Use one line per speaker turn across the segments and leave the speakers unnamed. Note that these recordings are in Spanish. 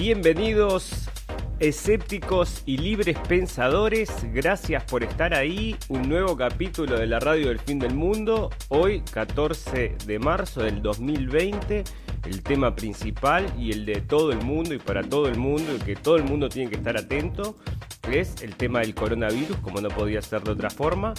Bienvenidos escépticos y libres pensadores, gracias por estar ahí. Un nuevo capítulo de la radio del fin del mundo. Hoy, 14 de marzo del 2020, el tema principal y el de todo el mundo y para todo el mundo y que todo el mundo tiene que estar atento es el tema del coronavirus, como no podía ser de otra forma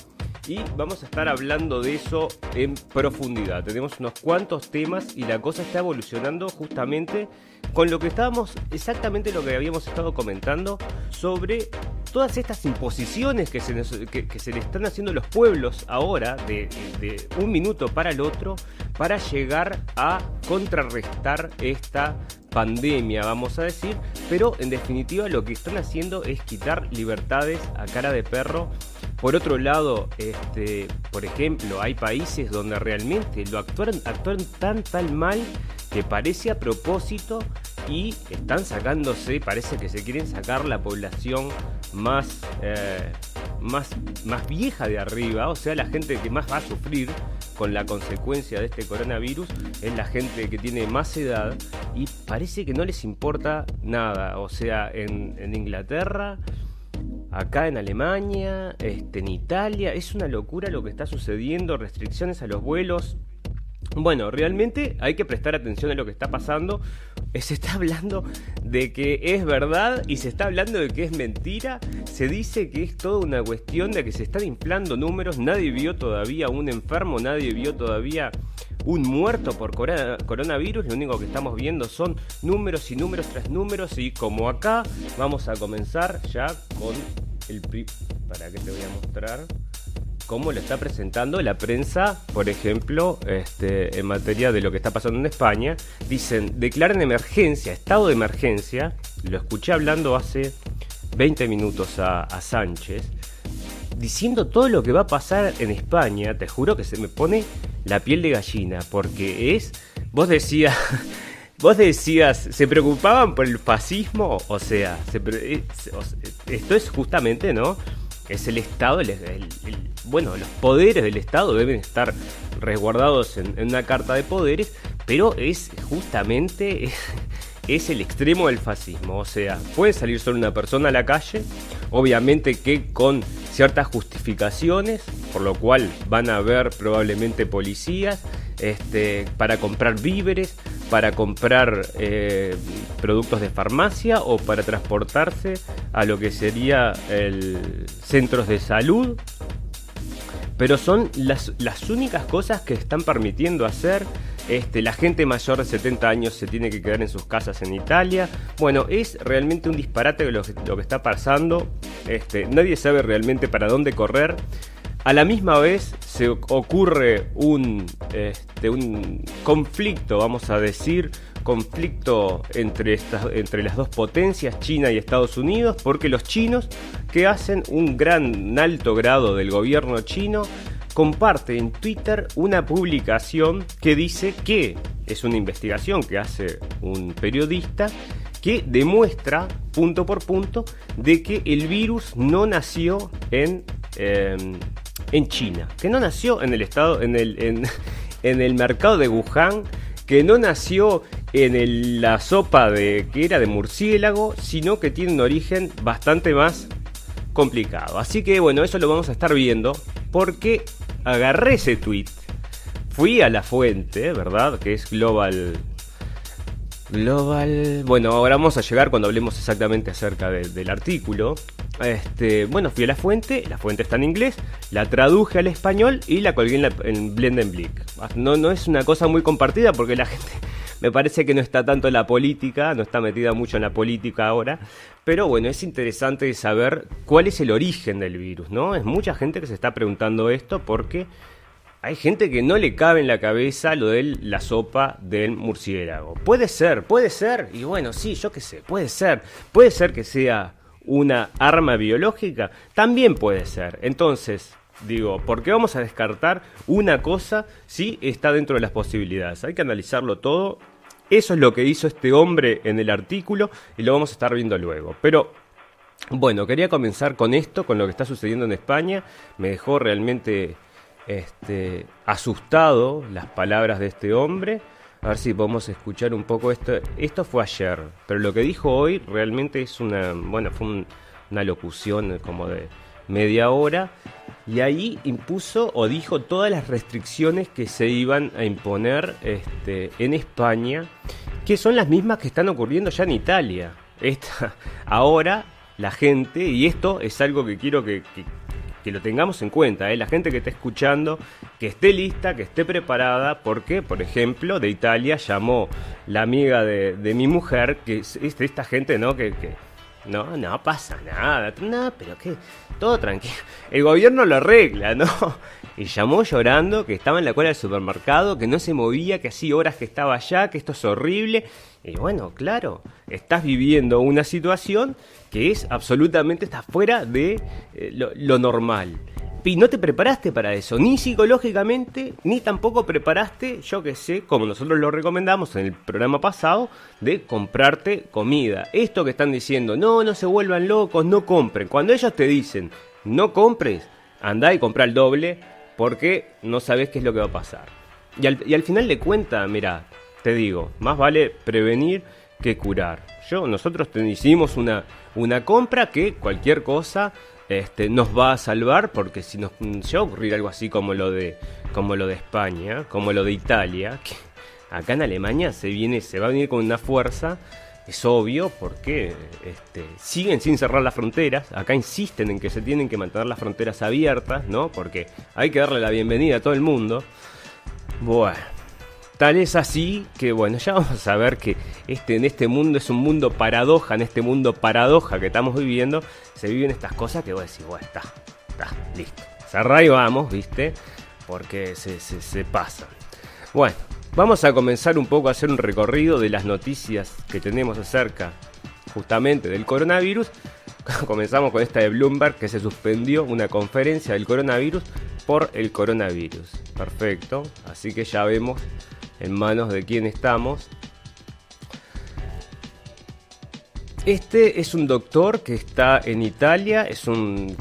y vamos a estar hablando de eso en profundidad. Tenemos unos cuantos temas y la cosa está evolucionando justamente con lo que estábamos, exactamente lo que habíamos estado comentando sobre todas estas imposiciones que se, se le están haciendo los pueblos ahora de un minuto para el otro para llegar a contrarrestar esta pandemia, vamos a decir, pero en definitiva lo que están haciendo es quitar libertades a cara de perro por otro lado, este, por ejemplo, hay países donde realmente lo actúan, tan tan mal que parece a propósito y están sacándose, parece que se quieren sacar la población más, eh, más, más vieja de arriba, o sea, la gente que más va a sufrir con la consecuencia de este coronavirus es la gente que tiene más edad y parece que no les importa nada, o sea, en, en Inglaterra acá en Alemania, este, en Italia. Es una locura lo que está sucediendo, restricciones a los vuelos. Bueno, realmente hay que prestar atención a lo que está pasando. Eh, se está hablando de que es verdad y se está hablando de que es mentira. Se dice que es toda una cuestión de que se están inflando números. Nadie vio todavía un enfermo, nadie vio todavía un muerto por coronavirus. Lo único que estamos viendo son números y números tras números. Y como acá, vamos a comenzar ya con el... ¿Para qué te voy a mostrar? Cómo lo está presentando la prensa, por ejemplo, este, en materia de lo que está pasando en España. Dicen, declaran emergencia, estado de emergencia. Lo escuché hablando hace 20 minutos a, Sánchez, diciendo todo lo que va a pasar en España. Te juro que se me pone la piel de gallina, porque es, vos decías, vos decías, se preocupaban por el fascismo, o sea, eh, esto es justamente, ¿no? Es el Estado, bueno, los poderes del Estado deben estar resguardados en, una carta de poderes, pero es justamente es el extremo del fascismo. O sea, puede salir solo una persona a la calle, obviamente que con ciertas justificaciones, por lo cual van a haber probablemente policías este, para comprar víveres, para comprar eh, productos de farmacia o para transportarse a lo que sería el centros de salud. Pero son las, únicas cosas que están permitiendo hacer este, la gente mayor de 70 años se tiene que quedar en sus casas en Italia. Bueno, es realmente un disparate lo, lo que está pasando. Este, nadie sabe realmente para dónde correr. A la misma vez se ocurre un, este, un conflicto, vamos a decir, conflicto entre, estas, entre las dos potencias, China y Estados Unidos, porque los chinos, que hacen un gran alto grado del gobierno chino, comparte en Twitter una publicación que dice que es una investigación que hace un periodista que demuestra punto por punto de que el virus no nació en, em, en China, que no nació en el estado, en el, en, el mercado de Wuhan, que no nació en la sopa de que era de murciélago, sino que tiene un origen bastante más complicado. Así que bueno, eso lo vamos a estar viendo porque agarré ese tweet, fui a la fuente, ¿verdad? Que es Global. Global. Bueno, ahora vamos a llegar cuando hablemos exactamente acerca del artículo. Este, bueno, fui a la fuente, la fuente está en inglés, la traduje al español y la colgué en, la, en Blendenblick. No, no es una cosa muy compartida porque la gente me parece que no está tanto en la política, no está metida mucho en la política ahora, pero bueno, es interesante saber cuál es el origen del virus, ¿no? Es mucha gente que se está preguntando esto porque hay gente que no le cabe en la cabeza lo de la sopa del murciélago. Puede ser, puede ser, y bueno, sí, yo qué sé, puede ser, puede ser que sea una arma biológica, también puede ser. Entonces, digo, ¿por qué vamos a descartar una cosa si está dentro de las posibilidades? Hay que analizarlo todo eso es lo que hizo este hombre en el artículo y lo vamos a estar viendo luego. Pero bueno, quería comenzar con esto, con lo que está sucediendo en España. Me dejó realmente este, asustado las palabras de este hombre. A ver si podemos escuchar un poco esto. Esto fue ayer, pero lo que dijo hoy realmente es una, bueno, fue una locución como de media hora y ahí impuso o dijo todas las restricciones que se iban a imponer este, en España, que son las mismas que están ocurriendo ya en Italia. Esta, ahora la gente, y esto es algo que quiero que, que lo tengamos en cuenta, ¿eh? la gente que esté escuchando, que esté lista, que esté preparada, porque, por ejemplo, de Italia llamó la amiga de, mi mujer, que es, esta gente, ¿no? Que, no, no pasa nada, no, pero qué, todo tranquilo. El gobierno lo arregla, ¿no? Y llamó llorando que estaba en la cola del supermercado, que no se movía, que hacía horas que estaba allá, que esto es horrible. Y bueno, claro, estás viviendo una situación que es absolutamente, está fuera de eh, lo, normal. Y no te preparaste para eso, ni psicológicamente, ni tampoco preparaste, yo que sé, como nosotros lo recomendamos en el programa pasado, de comprarte comida. Esto que están diciendo, no, no se vuelvan locos, no compren. Cuando ellos te dicen, no compres, anda y compra el doble, porque no sabes qué es lo que va a pasar. Y al, y al final de cuentas, mira, te digo, más vale prevenir que curar. Yo, nosotros hicimos una, una compra que cualquier cosa este, nos va a salvar porque si nos llega a ocurrir algo así como lo de como lo de España, como lo de Italia, que acá en Alemania se viene, se va a venir con una fuerza, es obvio porque este, siguen sin cerrar las fronteras, acá insisten en que se tienen que mantener las fronteras abiertas, ¿no? Porque hay que darle la bienvenida a todo el mundo. Bueno, Tal es así que, bueno, ya vamos a ver que este, en este mundo es un mundo paradoja, en este mundo paradoja que estamos viviendo, se viven estas cosas que vos decís, bueno, está, está, listo. Cerrá y vamos, ¿viste? Porque se, se, se pasan. Bueno, vamos a comenzar un poco a hacer un recorrido de las noticias que tenemos acerca justamente del coronavirus. Comenzamos con esta de Bloomberg que se suspendió una conferencia del coronavirus por el coronavirus. Perfecto, así que ya vemos en manos de quién estamos. Este es un doctor que está en Italia, es un,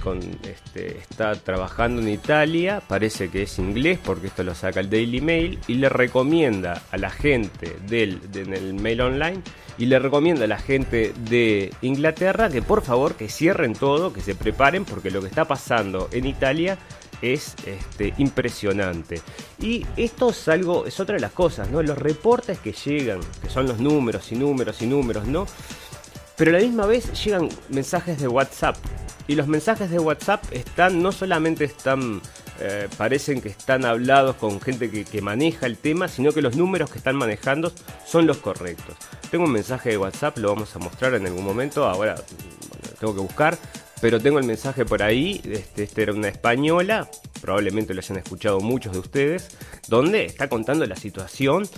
este, está trabajando en Italia, parece que es inglés porque esto lo saca el Daily Mail y le recomienda a la gente del, el mail online y le recomienda a la gente de Inglaterra que por favor que cierren todo, que se preparen porque lo que está pasando en Italia es este, impresionante. Y esto es algo, es otra de las cosas, ¿no? Los reportes que llegan, que son los números y números y números, ¿no? Pero a la misma vez llegan mensajes de WhatsApp. Y los mensajes de WhatsApp están, no solamente están, eh, parecen que están hablados con gente que, que, maneja el tema, sino que los números que están manejando son los correctos. Tengo un mensaje de WhatsApp, lo vamos a mostrar en algún momento, ahora tengo que buscar, pero tengo el mensaje por ahí, este, este, era una española, probablemente lo hayan escuchado muchos de ustedes, donde está contando la situación.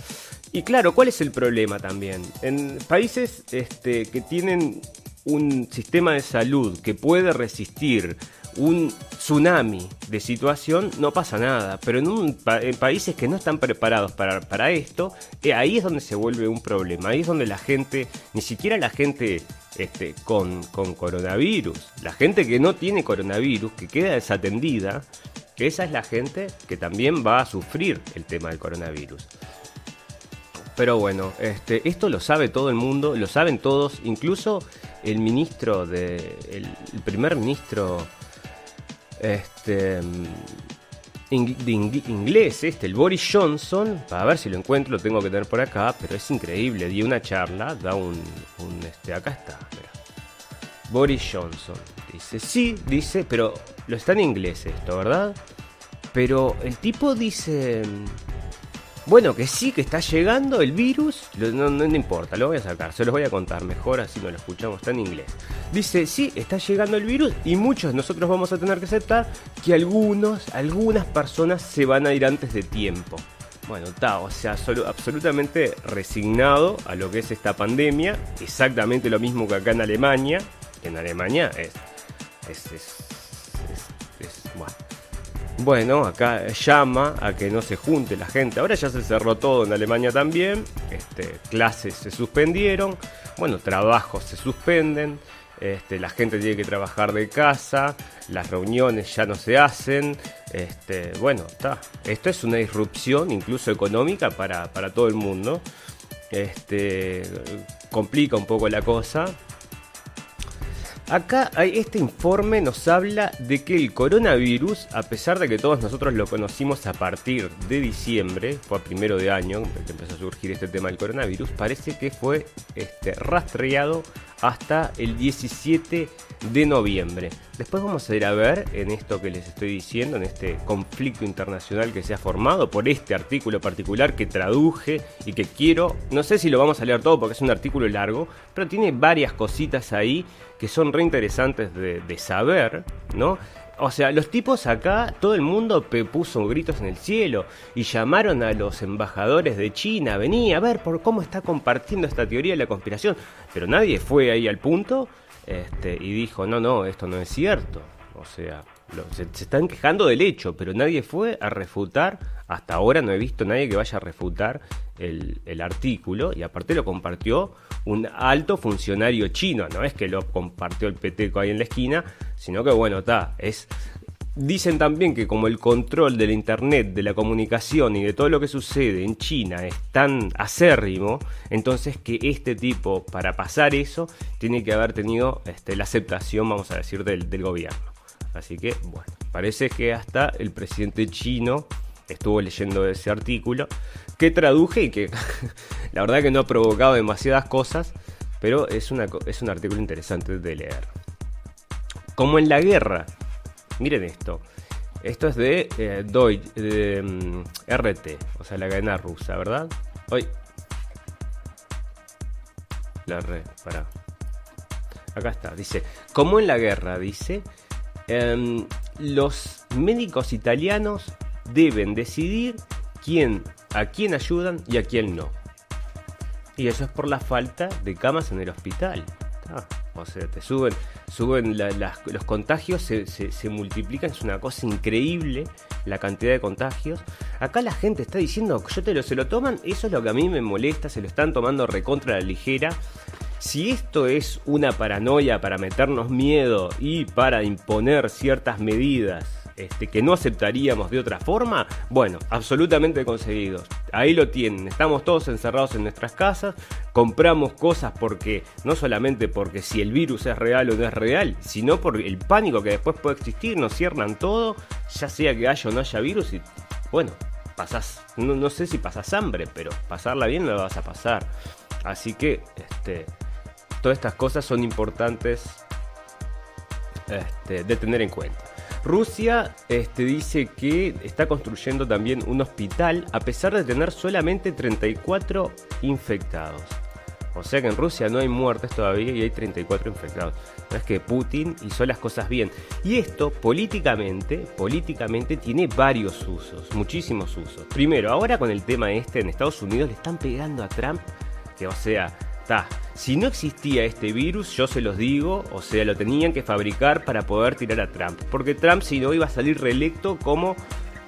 Y claro, ¿cuál es el problema también? En países este, que tienen un sistema de salud que puede resistir un tsunami de situación, no pasa nada. Pero en, un, países que no están preparados para, esto, eh, ahí es donde se vuelve un problema. Ahí es donde la gente, ni siquiera la gente este, con, coronavirus, la gente que no tiene coronavirus, que queda desatendida, esa es la gente que también va a sufrir el tema del coronavirus. Pero bueno, este, esto lo sabe todo el mundo, lo saben todos, incluso el ministro de. el primer ministro este, inglés, este, el Boris Johnson, para ver si lo encuentro, lo tengo que tener por acá, pero es increíble, di una charla, da un, este, acá está, Boris Johnson, dice, sí, dice, pero lo está en inglés esto, ¿verdad? Pero el tipo dice, bueno, que sí, que está llegando el virus. No, no, importa, lo voy a sacar, se los voy a contar mejor, así no lo escuchamos, está en inglés. Dice, sí, está llegando el virus y muchos nosotros vamos a tener que aceptar que algunos, algunas personas se van a ir antes de tiempo. Bueno, está, o sea, absolutamente resignado a lo que es esta pandemia, exactamente lo mismo que acá en Alemania. En Alemania es, es, bueno, acá llama a que no se junte la gente. Ahora ya se cerró todo en Alemania también. Este, clases se suspendieron. Bueno, trabajos se suspenden. Este, la gente tiene que trabajar de casa. Las reuniones ya no se hacen. Este, bueno, está. Esto es una disrupción incluso económica para, para todo el mundo. Este, complica un poco la cosa. Acá este informe nos habla de que el coronavirus, a pesar de que todos nosotros lo conocimos a partir de diciembre, fue a primero de año que empezó a surgir este tema del coronavirus, parece que fue este, rastreado hasta el 17 de noviembre. Después vamos a ir a ver en esto que les estoy diciendo, en este conflicto internacional que se ha formado por este artículo particular que traduje y que quiero, no sé si lo vamos a leer todo porque es un artículo largo, pero tiene varias cositas ahí que son re interesantes de, de saber, ¿no? O sea, los tipos acá, todo el mundo puso gritos en el cielo y llamaron a los embajadores de China, venía a ver por cómo está compartiendo esta teoría de la conspiración. Pero nadie fue ahí al punto este, y dijo, no, no, esto no es cierto. O sea, se, están quejando del hecho, pero nadie fue a refutar. Hasta ahora no he visto nadie que vaya a refutar el, artículo y aparte lo compartió un alto funcionario chino. No es que lo compartió el peteco ahí en la esquina, sino que bueno, está, es Dicen también que como el control del Internet, de la comunicación y de todo lo que sucede en China es tan acérrimo, entonces que este tipo, para pasar eso, tiene que haber tenido este, la aceptación, vamos a decir, del gobierno. Así que, bueno, parece que hasta el presidente chino estuvo leyendo ese artículo, que traduje y que la verdad que no ha provocado demasiadas cosas, pero es, es un artículo interesante de leer. Como en la guerra Miren esto. Esto es de eh, de mm, RT, o sea, la cadena rusa, ¿verdad? Hoy. La red, para. Acá está, dice, como en la guerra, dice, em, los médicos italianos deben decidir quién, a quién ayudan y a quién no. Y eso es por la falta de camas en el hospital. Ah, o sea, te suben, suben los contagios, se, multiplican, es una cosa increíble la cantidad de contagios. Acá la gente está diciendo, yo te lo, se lo toman, eso es lo que a mí me molesta, se lo están tomando recontra la ligera. Si esto es una paranoia para meternos miedo y para imponer ciertas medidas este, que no aceptaríamos de otra forma, bueno, absolutamente conseguidos. Ahí lo tienen, estamos todos encerrados en nuestras casas, compramos cosas porque, no solamente porque si el virus es real o no es real, sino por el pánico que después puede existir, nos cierran todo, ya sea que haya o no haya virus y, bueno, pasás, no, sé si pasas hambre, pero pasarla bien la vas a pasar. Así que, este, todas estas cosas son importantes este, de tener en cuenta. Rusia este, dice que está construyendo también un hospital a pesar de tener solamente 34 infectados. O sea que en Rusia no hay muertes todavía y hay 34 infectados. Es que Putin hizo las cosas bien. Y esto políticamente, políticamente tiene varios usos, muchísimos usos. Primero, ahora con el tema este en Estados Unidos le están pegando a Trump, que o sea, si no existía este virus, yo se los digo, o sea, lo tenían que fabricar para poder tirar a Trump. Porque Trump si no iba a salir reelecto como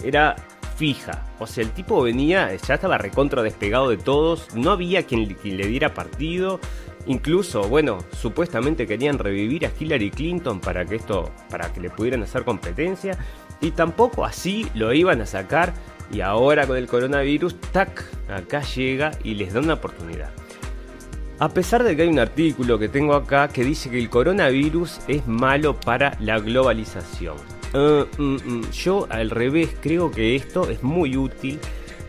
era fija. O sea, el tipo venía, ya estaba recontra despegado de todos, no había quien, le diera partido. Incluso, bueno, supuestamente querían revivir a Hillary Clinton para que esto, para que le pudieran hacer competencia. Y tampoco así lo iban a sacar. Y ahora con el coronavirus, tac, acá llega y les da una oportunidad. A pesar de que hay un artículo que tengo acá que dice que el coronavirus es malo para la globalización. Uh, mm, mm, yo al revés creo que esto es muy útil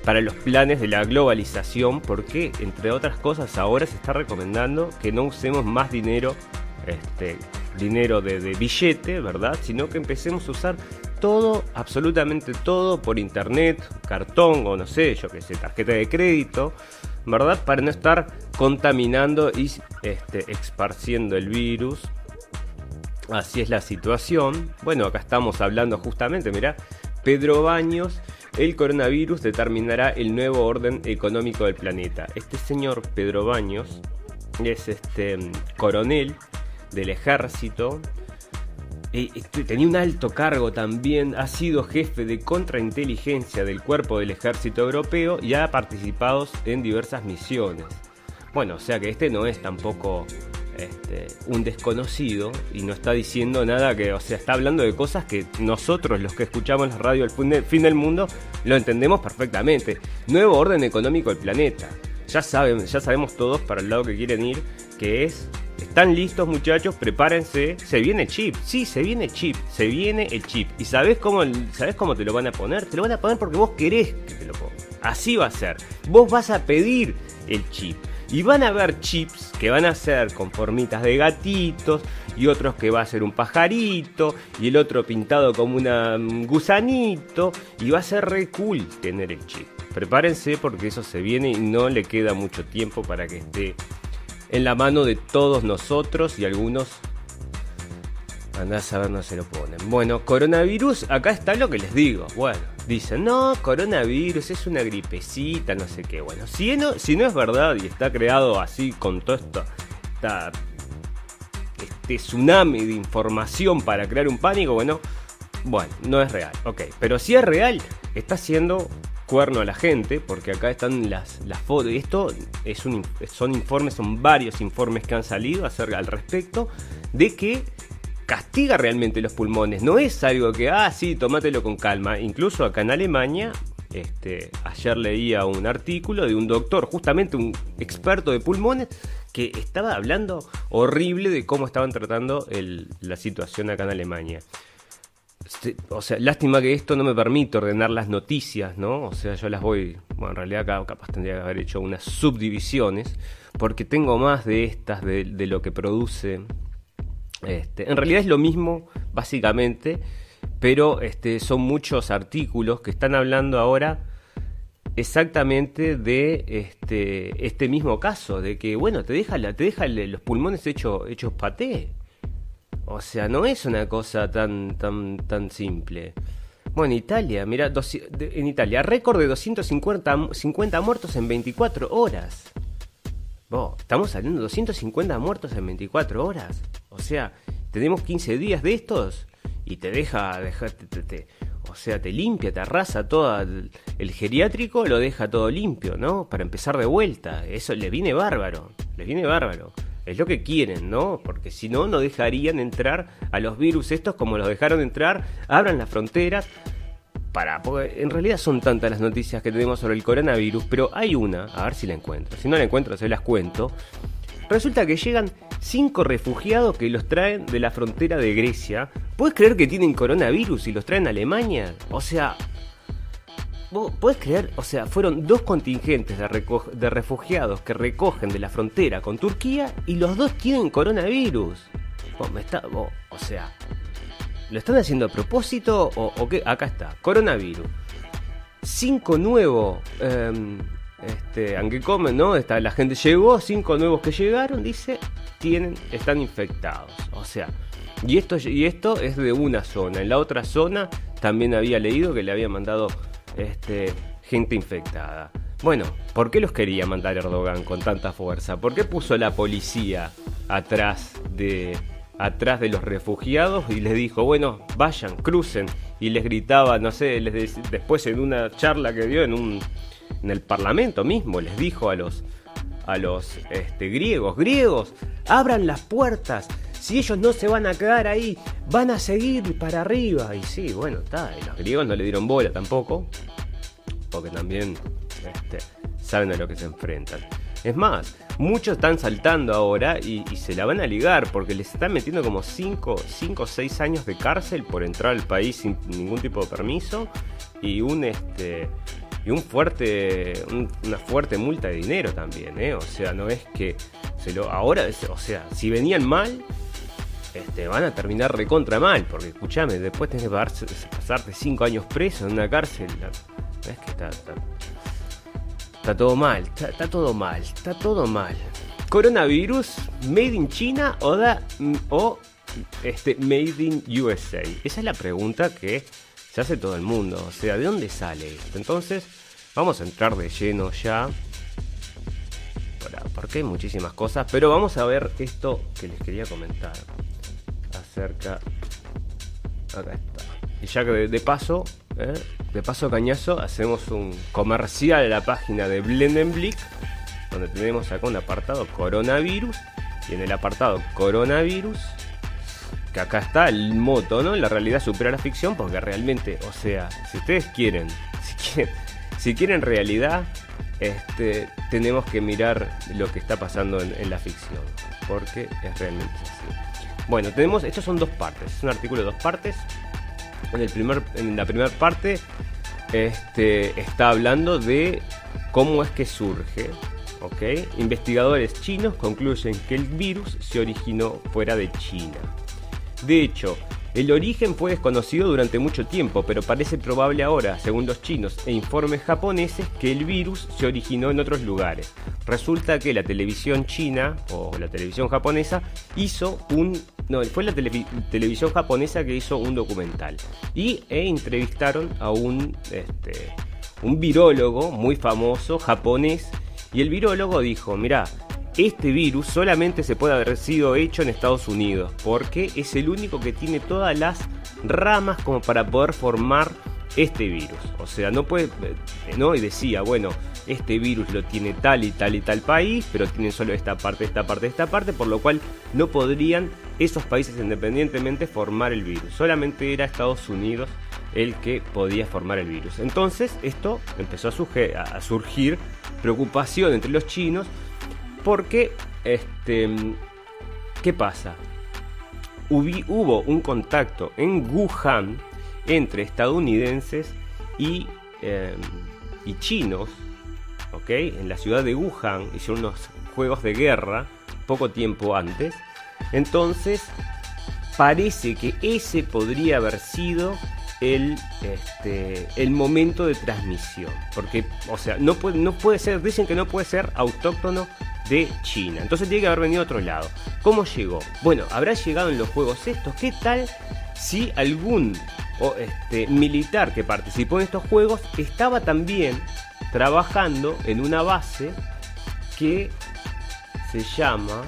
para los planes de la globalización porque entre otras cosas ahora se está recomendando que no usemos más dinero, este, dinero de, billete, ¿verdad? Sino que empecemos a usar todo, absolutamente todo por internet, cartón o no sé, yo que sé, tarjeta de crédito ¿verdad? Para no estar contaminando y este, esparciendo el virus. Así es la situación. Bueno, acá estamos hablando justamente, mira, Pedro Baños, el coronavirus determinará el nuevo orden económico del planeta. Este señor Pedro Baños es este coronel del ejército este, tenía un alto cargo también, ha sido jefe de contrainteligencia del cuerpo del ejército europeo y ha participado en diversas misiones. Bueno, o sea que este no es tampoco este, un desconocido y no está diciendo nada que, o sea, está hablando de cosas que nosotros, los que escuchamos la radio del fin del mundo, lo entendemos perfectamente. Nuevo orden económico del planeta. Ya saben, ya sabemos todos para el lado que quieren ir, que es están listos muchachos, prepárense, se viene chip, sí, se viene chip, se viene el chip. ¿Y sabes cómo, sabes cómo te lo van a poner? Te lo van a poner porque vos querés que te lo pongan. Así va a ser. Vos vas a pedir el chip. Y van a haber chips que van a ser con formitas de gatitos y otros que va a ser un pajarito y el otro pintado como un gusanito y va a ser re cool tener el chip. Prepárense porque eso se viene y no le queda mucho tiempo para que esté en la mano de todos nosotros y algunos andás a ver no se lo ponen. Bueno, coronavirus, acá está lo que les digo. Bueno, dicen, no, coronavirus es una gripecita, no sé qué. Bueno, si no, si no es verdad y está creado así con todo esto, este tsunami de información para crear un pánico, bueno, bueno, no es real, ok. Pero si es real, está siendo cuerno a la gente, porque acá están las, fotos. Y esto son informes, son varios informes que han salido acerca al respecto de que castiga realmente los pulmones. No es algo que, ah, sí, tomátelo con calma. Incluso acá en Alemania, este, ayer leía un artículo de un doctor, justamente un experto de pulmones, que estaba hablando horrible de cómo estaban tratando la situación acá en Alemania. Este, o sea, lástima que esto no me permite ordenar las noticias, ¿no? O sea, yo las voy, bueno, en realidad acá capaz tendría que haber hecho unas subdivisiones, porque tengo más de estas, de, lo que produce este, en realidad es lo mismo, básicamente, pero este, son muchos artículos que están hablando ahora exactamente de este, este mismo caso, de que, bueno, te deja, te deja los pulmones hechos hechos paté. O sea, no es una cosa tan, tan, tan simple. Bueno, Italia, mira, en Italia, récord de 250 50 muertos en 24 horas estamos saliendo 250 muertos en 24 horas. O sea, tenemos 15 días de estos y te deja, o sea, te limpia, te arrasa todo el, geriátrico, lo deja todo limpio, ¿no? Para empezar de vuelta. Eso le viene bárbaro, le viene bárbaro. Es lo que quieren, ¿no? Porque si no, no dejarían entrar a los virus estos como los dejaron entrar. Abran las fronteras, para, porque en realidad son tantas las noticias que tenemos sobre el coronavirus, pero hay una, a ver si la encuentro. Si no la encuentro, se las cuento. Resulta que llegan cinco refugiados que los traen de la frontera de Grecia. ¿Puedes creer que tienen coronavirus y los traen a Alemania? O sea, ¿Puedes creer? O sea, fueron dos contingentes de, refugiados que recogen de la frontera con Turquía y los dos tienen coronavirus. me está, o sea, ¿Lo están haciendo a propósito o, qué? Acá está, coronavirus. Cinco nuevos, eh, este, aunque comen, ¿no? Está, la gente llegó, cinco nuevos que llegaron, dice, tienen, están infectados. O sea, y esto, y esto es de una zona. En la otra zona también había leído que le había mandado este, gente infectada. Bueno, ¿por qué los quería mandar Erdogan con tanta fuerza? ¿Por qué puso la policía atrás de, atrás de los refugiados y les dijo, bueno, vayan, crucen. Y les gritaba, no sé, les después en una charla que dio en, un, en el Parlamento mismo, les dijo a los, a los este, griegos, griegos, abran las puertas. Si ellos no se van a quedar ahí, van a seguir para arriba. Y sí, bueno, está. Y los griegos no le dieron bola tampoco. Porque también este, saben a lo que se enfrentan. Es más, muchos están saltando ahora y, se la van a ligar porque les están metiendo como 5 o 6 años de cárcel por entrar al país sin ningún tipo de permiso y un este y un fuerte una fuerte multa de dinero también, ¿eh? O sea, no es que se lo ahora, o sea, si venían mal este, van a terminar recontra mal, porque escúchame, después tenés que pasarte 5 años preso en una cárcel. Es que está Está todo mal, está, todo mal, está todo mal. Coronavirus, made in China o, da, o este, made in USA. Esa es la pregunta que se hace todo el mundo. O sea, ¿de dónde sale esto? Entonces, vamos a entrar de lleno ya. Porque hay muchísimas cosas. Pero vamos a ver esto que les quería comentar. Acerca. Acá está. Y ya que de paso ¿eh? De paso cañazo, hacemos un comercial a la página de Blendenblick, donde tenemos acá un apartado coronavirus. Y en el apartado coronavirus, que acá está el moto, ¿no? La realidad supera la ficción porque realmente, o sea, si ustedes quieren, si quieren, si quieren realidad, este, tenemos que mirar lo que está pasando en, la ficción, porque es realmente así. Bueno, tenemos, estos son dos partes, es un artículo de dos partes. En, el primer, en la primera parte este, está hablando de cómo es que surge. ¿ok? Investigadores chinos concluyen que el virus se originó fuera de China. De hecho, el origen fue desconocido durante mucho tiempo, pero parece probable ahora, según los chinos e informes japoneses, que el virus se originó en otros lugares. Resulta que la televisión china o la televisión japonesa hizo un no, fue la televisión japonesa que hizo un documental. Y e entrevistaron a un este, un virólogo muy famoso japonés. Y el virólogo dijo, mira, este virus solamente se puede haber sido hecho en Estados Unidos, porque es el único que tiene todas las ramas como para poder formar este virus. O sea, no puede, eh, ¿no? Y decía, bueno, este virus lo tiene tal y tal y tal país, pero tiene solo esta parte, esta parte, esta parte, por lo cual no podrían esos países independientemente formar el virus. Solamente era Estados Unidos el que podía formar el virus. Entonces, esto empezó a surgir preocupación entre los chinos porque, este, ¿qué pasa? Hubo un contacto en Wuhan entre estadounidenses y, em, y chinos, ¿ok? En la ciudad de Wuhan hicieron unos juegos de guerra poco tiempo antes. Entonces, parece que ese podría haber sido el, este, el momento de transmisión. Porque, o sea, no puede, no puede ser, dicen que no puede ser autóctono de China. Entonces tiene que haber venido a otro lado. ¿Cómo llegó? Bueno, habrá llegado en los juegos estos. ¿Qué tal si algún este, militar que participó en estos juegos estaba también trabajando en una base que se llama...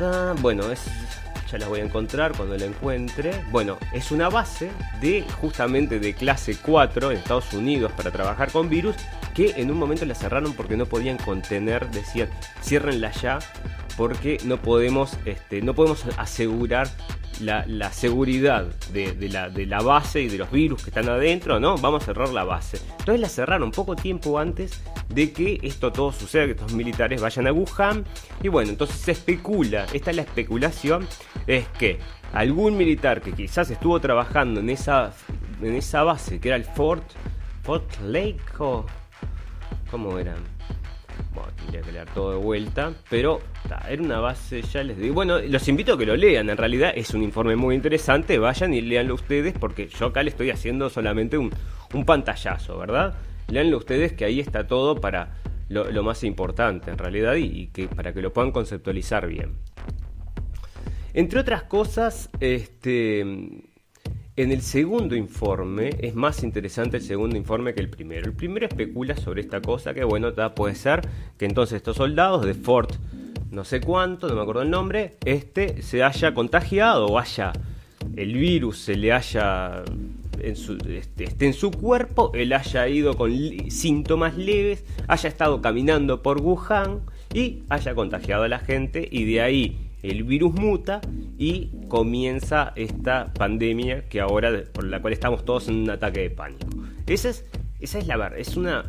Ah, bueno, es, ya la voy a encontrar cuando la encuentre. Bueno, es una base de justamente de clase 4 en Estados Unidos para trabajar con virus que en un momento la cerraron porque no podían contener, decían, ciérrenla ya porque no podemos, este, no podemos asegurar la, seguridad de, la, base y de los virus que están adentro, ¿no? Vamos a cerrar la base. Entonces la cerraron poco tiempo antes de que esto todo suceda, que estos militares vayan a Wuhan. Y bueno, entonces se especula, esta es la especulación, es que algún militar que quizás estuvo trabajando en esa, en esa base, que era el Fort, Fort Lake o ¿Cómo eran? Bueno, tendría que leer todo de vuelta, pero era una base, ya les digo. Bueno, los invito a que lo lean, en realidad es un informe muy interesante, vayan y leanlo ustedes, porque yo acá le estoy haciendo solamente un, pantallazo, ¿verdad? Leanlo ustedes, que ahí está todo para lo, más importante, en realidad, y, que para que lo puedan conceptualizar bien. Entre otras cosas, este en el segundo informe es más interesante el segundo informe que el primero. El primero especula sobre esta cosa que, bueno, puede ser que entonces estos soldados de Fort, no sé cuánto, no me acuerdo el nombre, este se haya contagiado o haya el virus se le haya en su, este, esté en su cuerpo, él haya ido con síntomas leves, haya estado caminando por Wuhan y haya contagiado a la gente y de ahí el virus muta y comienza esta pandemia que ahora por la cual estamos todos en un ataque de pánico. Esa es, esa es la verdad, es una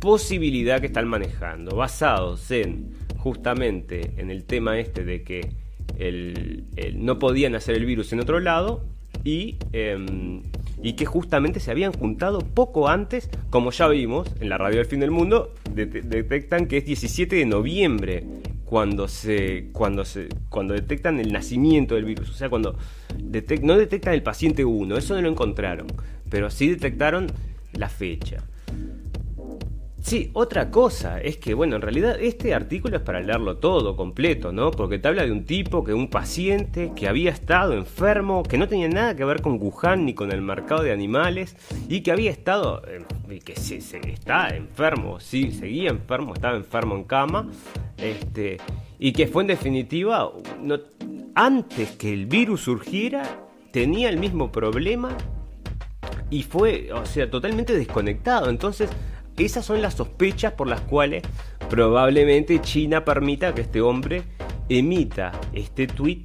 posibilidad que están manejando, basados en justamente en el tema este de que el, no podían hacer el virus en otro lado y, em, y que justamente se habían juntado poco antes, como ya vimos en la radio del fin del mundo, detectan que es 17 de noviembre cuando se cuando se cuando detectan el nacimiento del virus, o sea, cuando no detectan el paciente 1, eso no lo encontraron, pero sí detectaron la fecha. Sí, otra cosa es que, bueno, en realidad este artículo es para leerlo todo, completo, ¿no? Porque te habla de un tipo, que un paciente que había estado enfermo, que no tenía nada que ver con Wuhan ni con el mercado de animales, y que había estado, que se, está enfermo, sí, seguía enfermo, estaba enfermo en cama, este, y que fue en definitiva, antes que el virus surgiera, tenía el mismo problema y fue, o sea, totalmente desconectado. Entonces, esas son las sospechas por las cuales probablemente China permita que este hombre emita este tweet,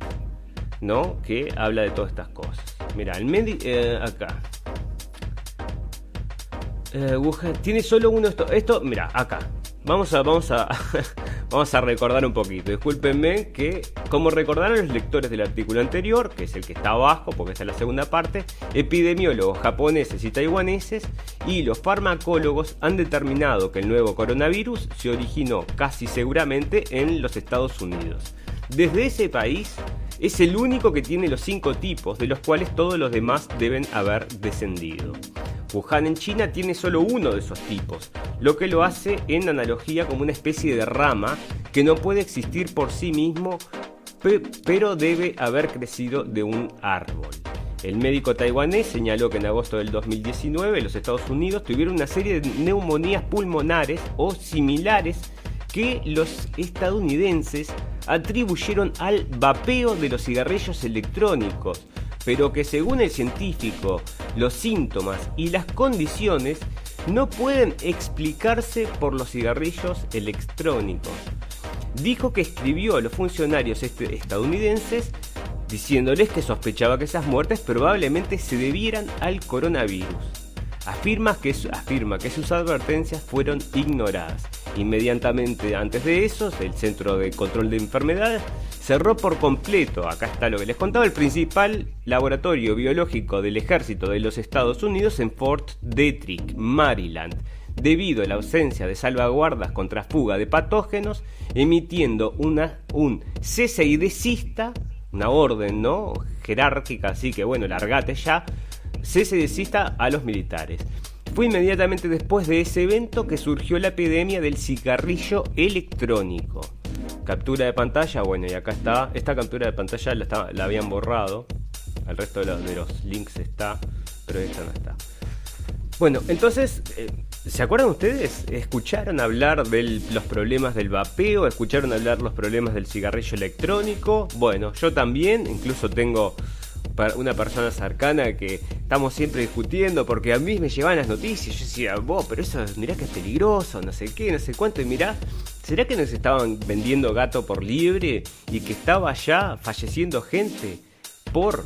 ¿no? Que habla de todas estas cosas. Mira, el eh, acá. Eh, tiene solo uno esto. Esto, mira, acá. Vamos a, vamos a, vamos a recordar un poquito. Discúlpenme que, como recordaron los lectores del artículo anterior, que es el que está abajo, porque esta es la segunda parte, epidemiólogos japoneses y taiwaneses y los farmacólogos han determinado que el nuevo coronavirus se originó casi seguramente en los Estados Unidos. Desde ese país es el único que tiene los cinco tipos, de los cuales todos los demás deben haber descendido. Wuhan en China tiene solo uno de esos tipos, lo que lo hace en analogía como una especie de rama que no puede existir por sí mismo, pero debe haber crecido de un árbol. El médico taiwanés señaló que en agosto del 2019 los Estados Unidos tuvieron una serie de neumonías pulmonares o similares que los estadounidenses atribuyeron al vapeo de los cigarrillos electrónicos, pero que según el científico, los síntomas y las condiciones no pueden explicarse por los cigarrillos electrónicos. Dijo que escribió a los funcionarios este, estadounidenses diciéndoles que sospechaba que esas muertes probablemente se debieran al coronavirus. Afirma que, sus advertencias fueron ignoradas. Inmediatamente antes de eso, el Centro de Control de Enfermedades cerró por completo, acá está lo que les contaba, el principal laboratorio biológico del ejército de los Estados Unidos en Fort Detrick, Maryland, debido a la ausencia de salvaguardas contra fuga de patógenos, emitiendo una, un cese y desista, una orden ¿no? jerárquica, así que bueno, largate ya, cese desista a los militares. Fue inmediatamente después de ese evento que surgió la epidemia del cigarrillo electrónico captura de pantalla, bueno, y acá está. Esta captura de pantalla la, habían borrado. El resto de los, de los, links está, pero esta no está. Bueno, entonces, eh, ¿se acuerdan ustedes? ¿Escucharon hablar de los problemas del vapeo? ¿Escucharon hablar los problemas del cigarrillo electrónico? Bueno, yo también, incluso tengo una persona cercana que estamos siempre discutiendo porque a mí me llevan las noticias. Yo decía, vos, pero eso mirá que es peligroso, no sé qué, no sé cuánto. Y mirá, ¿será que nos estaban vendiendo gato por libre y que estaba ya falleciendo gente por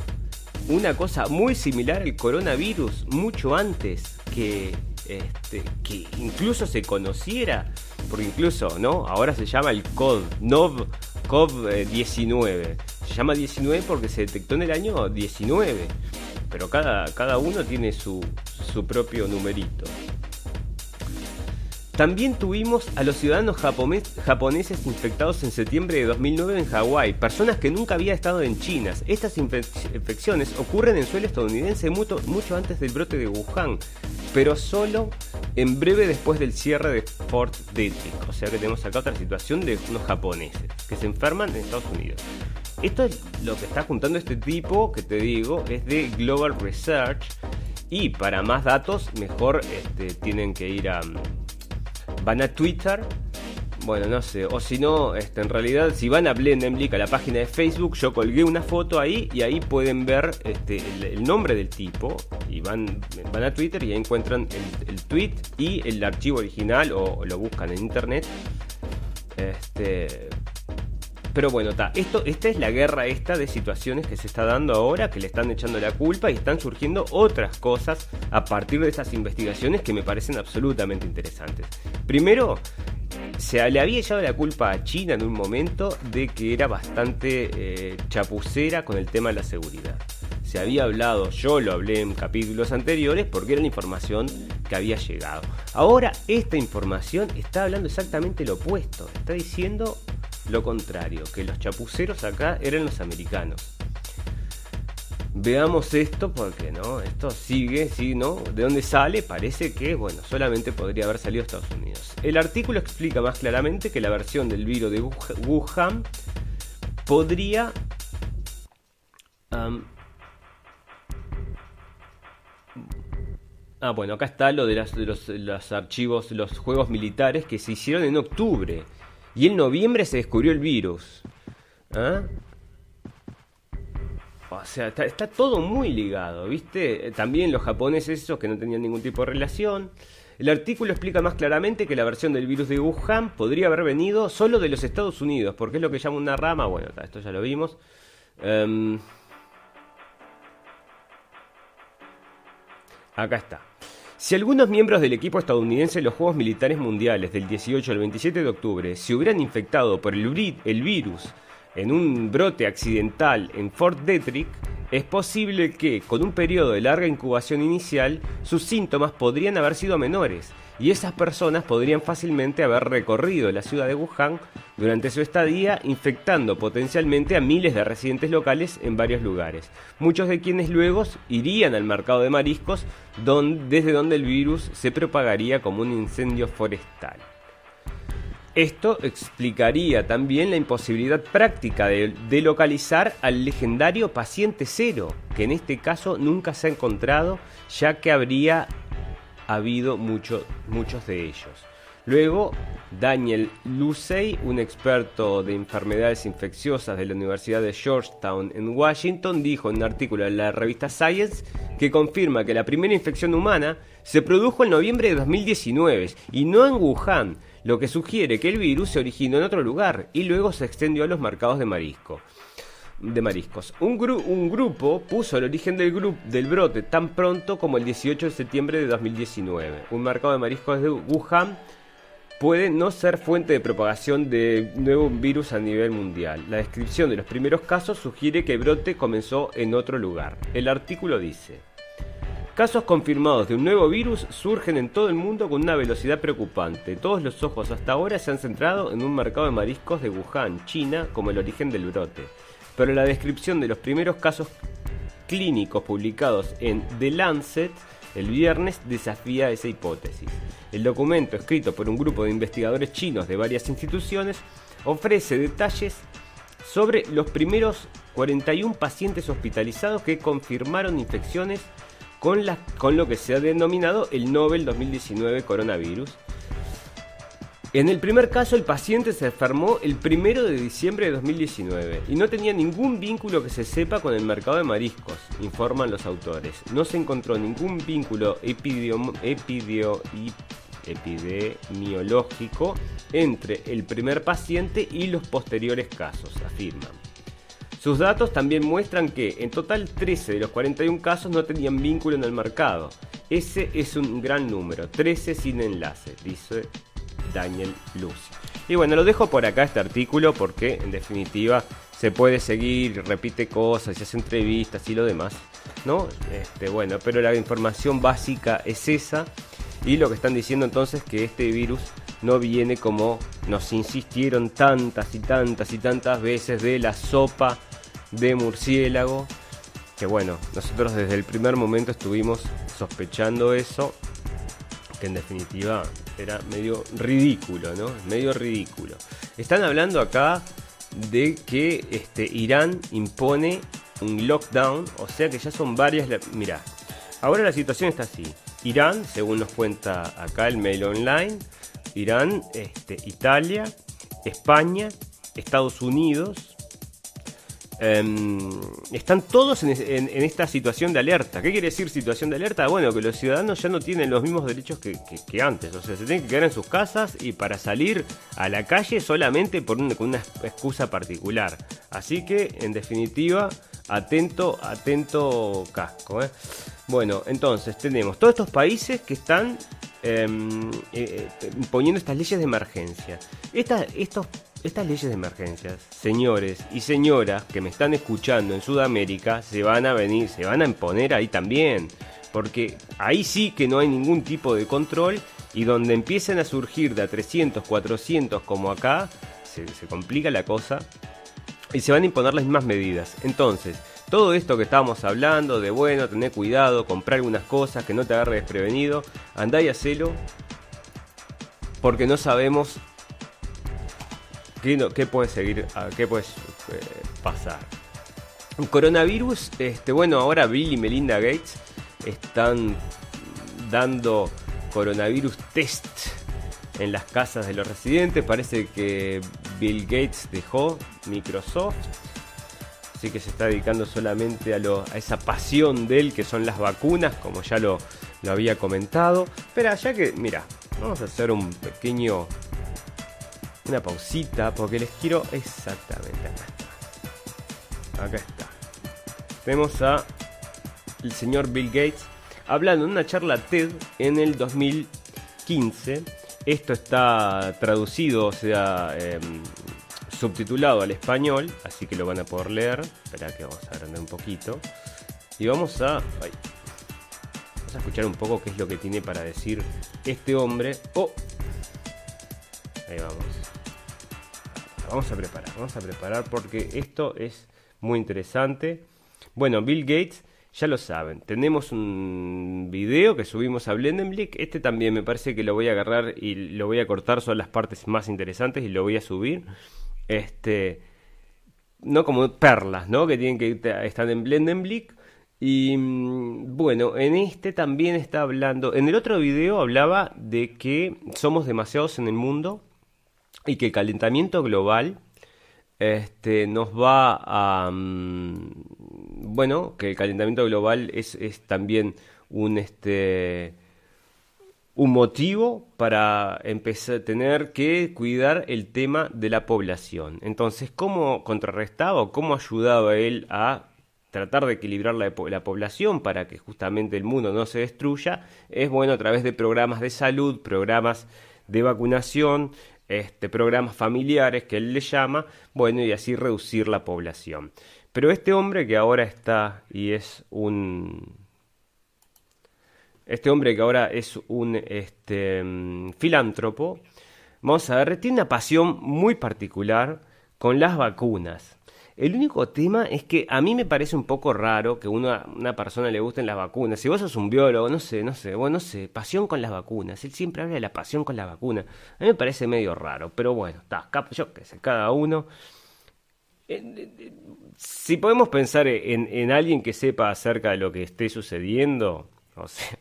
una cosa muy similar al coronavirus mucho antes que, este, que incluso se conociera? Porque incluso, ¿no? Ahora se llama el COD, NOV COV-19. Se llama 19 porque se detectó en el año 19, pero cada, cada uno tiene su, su propio numerito. También tuvimos a los ciudadanos japoneses infectados en septiembre de 2009 en Hawái, personas que nunca habían estado en China. Estas infecciones ocurren en suelo estadounidense mucho, mucho antes del brote de Wuhan, pero solo en breve después del cierre de Fort Detrick. O sea que tenemos acá otra situación de unos japoneses que se enferman en Estados Unidos. Esto es lo que está juntando este tipo, que te digo, es de Global Research. Y para más datos, mejor este, tienen que ir a van a Twitter, bueno, no sé, o si no, este, en realidad, si van a Blendenblick, a la página de Facebook, yo colgué una foto ahí y ahí pueden ver este, el, nombre del tipo y van, van a Twitter y ahí encuentran el, tweet y el archivo original o, lo buscan en internet. Este, pero bueno, está. Esto, esta es la guerra esta de situaciones que se está dando ahora, que le están echando la culpa y están surgiendo otras cosas a partir de esas investigaciones que me parecen absolutamente interesantes. Primero, se le había echado la culpa a China en un momento de que era bastante eh, chapucera con el tema de la seguridad. Se había hablado, yo lo hablé en capítulos anteriores porque era la información que había llegado. Ahora esta información está hablando exactamente lo opuesto. Está diciendo lo contrario, que los chapuceros acá eran los americanos. Veamos esto porque no, esto sigue, sí, ¿no? ¿De dónde sale? Parece que, bueno, solamente podría haber salido de Estados Unidos. El artículo explica más claramente que la versión del virus de Wuhan podría Ah, bueno, acá está lo de, los, los, archivos, los juegos militares que se hicieron en octubre. Y en noviembre se descubrió el virus. ¿Ah? O sea, está, todo muy ligado, ¿viste? También los japoneses esos que no tenían ningún tipo de relación. El artículo explica más claramente que la versión del virus de Wuhan podría haber venido solo de los Estados Unidos, porque es lo que llama una rama, bueno, esto ya lo vimos. Em, acá está. Si algunos miembros del equipo estadounidense en los Juegos Militares Mundiales del 18 al 27 de octubre se hubieran infectado por el, el virus en un brote accidental en Fort Detrick, es posible que, con un periodo de larga incubación inicial, sus síntomas podrían haber sido menores y esas personas podrían fácilmente haber recorrido la ciudad de Wuhan durante su estadía, infectando potencialmente a miles de residentes locales en varios lugares, muchos de quienes luego irían al mercado de mariscos, desde donde el virus se propagaría como un incendio forestal. Esto explicaría también la imposibilidad práctica de, localizar al legendario paciente cero, que en este caso nunca se ha encontrado, ya que habría habido muchos de ellos. Luego, Daniel Lucey, un experto de enfermedades infecciosas de la Universidad de Georgetown en Washington, dijo en un artículo en la revista Science que confirma que la primera infección humana se produjo en noviembre de 2019 y no en Wuhan, lo que sugiere que el virus se originó en otro lugar y luego se extendió a los mercados de marisco. De mariscos. Un, grupo puso el origen del, del brote tan pronto como el 18 de septiembre de 2019. Un mercado de mariscos de Wuhan puede no ser fuente de propagación de nuevo virus a nivel mundial. La descripción de los primeros casos sugiere que el brote comenzó en otro lugar. El artículo dice, Casos confirmados de un nuevo virus surgen en todo el mundo con una velocidad preocupante. Todos los ojos hasta ahora se han centrado en un mercado de mariscos de Wuhan, China, como el origen del brote. Pero la descripción de los primeros casos clínicos publicados en The Lancet el viernes desafía esa hipótesis. El documento, escrito por un grupo de investigadores chinos de varias instituciones, ofrece detalles sobre los primeros 41 pacientes hospitalizados que confirmaron infecciones con, lo que se ha denominado el Nobel 2019 coronavirus. En el primer caso, el paciente se enfermó el 1 de diciembre de 2019 y no tenía ningún vínculo que se sepa con el mercado de mariscos, informan los autores. No se encontró ningún vínculo epidemiológico entre el primer paciente y los posteriores casos, afirman. Sus datos también muestran que en total 13 de los 41 casos no tenían vínculo en el mercado. Ese es un gran número, 13 sin enlace, dice Daniel Luz. Y bueno, lo dejo por acá este artículo porque en definitiva se puede seguir, repite cosas, se hace entrevistas y lo demás, ¿no? Este, bueno, pero la información básica es esa y lo que están diciendo entonces que este virus no viene como nos insistieron tantas y tantas y tantas veces de la sopa de murciélago. Que bueno, nosotros desde el primer momento estuvimos sospechando eso. Que en definitiva era medio ridículo, ¿no? Medio ridículo. Están hablando acá de que este, Irán impone un lockdown, o sea que ya son varias... Mira, ahora la situación está así. Irán, según nos cuenta acá el mail online, Irán, este, Italia, España, Estados Unidos, Em, están todos en, esta situación de alerta. ¿Qué quiere decir situación de alerta? Bueno, que los ciudadanos ya no tienen los mismos derechos que, antes. O sea, se tienen que quedar en sus casas y para salir a la calle solamente por con una excusa particular. Así que, en definitiva, atento, atento casco. ¿eh? Bueno, entonces tenemos todos estos países que están em, eh, eh, poniendo estas leyes de emergencia. estos estas leyes de emergencias, señores y señoras que me están escuchando en Sudamérica, se van a venir, se van a imponer ahí también. Porque ahí sí que no hay ningún tipo de control y donde empiecen a surgir de a 300, 400 como acá, se, se complica la cosa y se van a imponer las mismas medidas. Entonces, todo esto que estábamos hablando de bueno, tener cuidado, comprar algunas cosas, que no te agarre desprevenido, andá y hacelo porque no sabemos ¿Qué, puede seguir? ¿Qué puede eh, pasar? Coronavirus, este, bueno, ahora Bill y Melinda Gates están dando coronavirus test en las casas de los residentes. Parece que Bill Gates dejó Microsoft. Así que se está dedicando solamente a, a esa pasión de él, que son las vacunas, como ya lo lo había comentado. Pero ya que, mira, vamos a hacer un pequeño, una pausita, porque les quiero exactamente acá está. Acá está. Tenemos a el señor Bill Gates hablando en una charla TED en el 2015. Esto está traducido, o sea, em, subtitulado al español, así que lo van a poder leer. Espera que vamos a agrandar un poquito. Y vamos a, vamos a escuchar un poco qué es lo que tiene para decir este hombre. Oh, ahí vamos. Vamos a preparar, vamos a preparar porque esto es muy interesante. Bueno, Bill Gates ya lo saben, tenemos un video que subimos a Blendenblick. Este también me parece que lo voy a agarrar y lo voy a cortar, son las partes más interesantes y lo voy a subir. Este, no como perlas, ¿no? Que tienen que estar en Blendenblick. Y mm, bueno, en este también está hablando, en el otro video hablaba de que somos demasiados en el mundo y que el calentamiento global este, nos va a, mm, bueno, que el calentamiento global es, es también un, este, un motivo para empezar a tener que cuidar el tema de la población. Entonces, ¿cómo contrarrestaba o cómo ayudaba él a tratar de equilibrar la, la, población para que justamente el mundo no se destruya? Es bueno a través de programas de salud, programas de vacunación, este, programas familiares que él le llama, bueno, y así reducir la población. Pero este hombre que ahora está y es un... Este hombre que ahora es un este, mm, filántropo, vamos a ver, tiene una pasión muy particular con las vacunas. El único tema es que a mí me parece un poco raro que a una, persona le gusten las vacunas. Si vos sos un biólogo, no sé, no sé, bueno, no sé, pasión con las vacunas. Él siempre habla de la pasión con las vacunas. A mí me parece medio raro, pero bueno, está, yo qué sé, cada uno si podemos pensar en, alguien que sepa acerca de lo que esté sucediendo, o sea,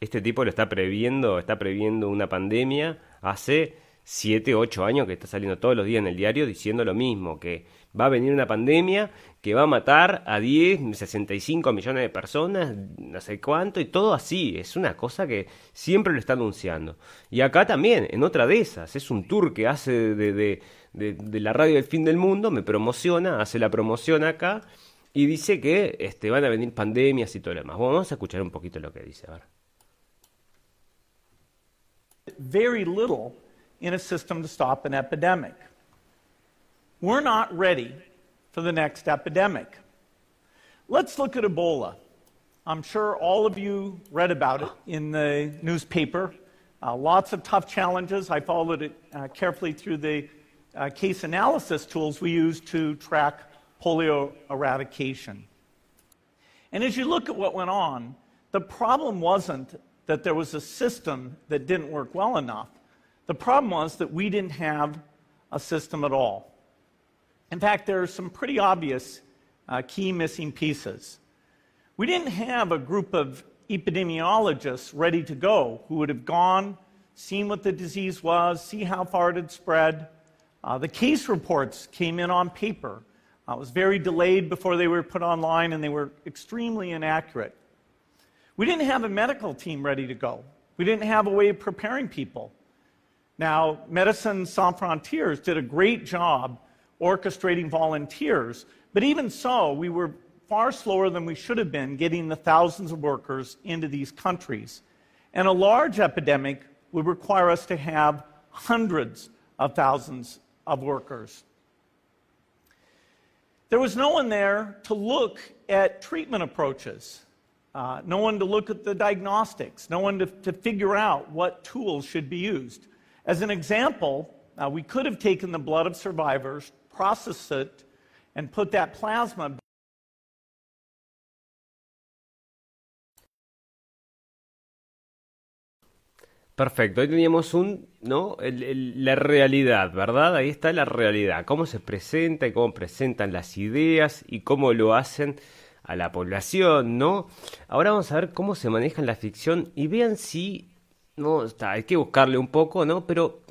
este tipo lo está previendo, está previendo una pandemia hace 7, 8 años que está saliendo todos los días en el diario diciendo lo mismo, que va a venir una pandemia que va a matar a 10, 65 millones de personas, no sé cuánto, y todo así, es una cosa que siempre lo está anunciando. Y acá también, en otra de esas, es un tour que hace de de, la radio del fin del mundo, me promociona, hace la promoción acá y dice que este, van a venir pandemias y todo lo demás. vamos a escuchar un poquito lo que dice. A ver.
Very little in a system to stop an epidemic. We're not ready for the next epidemic. Let's look at Ebola. I'm sure all of you read about it in the newspaper. Uh, lots of tough challenges. I followed it uh, carefully through the uh, case analysis tools we use to track polio eradication. And as you look at what went on, the problem wasn't that there was a system that didn't work well enough. The problem was that we didn't have a system at all. In fact, there are some pretty obvious uh, key missing pieces. We didn't have a group of epidemiologists ready to go who would have gone, seen what the disease was, see how far it had spread, uh, the case reports came in on paper. Uh, it was very delayed before they were put online, and they were extremely inaccurate. We didn't have a medical team ready to go. We didn't have a way of preparing people. Now, Medicine Sans Frontiers did a great job orchestrating volunteers, but even so, we were far slower than we should have been getting the thousands of workers into these countries. And a large epidemic would require us to have hundreds of thousands of workers. There was no one there to look at treatment approaches, uh, no one to look at the diagnostics, no one to, to, figure out what tools should be used. As an example, uh, we could have taken the blood of survivors, processed it, and put that plasma
Perfecto, ahí teníamos un, ¿no? la realidad, ¿verdad? Ahí está la realidad, cómo se presenta y cómo presentan las ideas y cómo lo hacen a la población, ¿no? Ahora vamos a ver cómo se maneja la ficción y vean si, no, está, hay que buscarle un poco, ¿no? Pero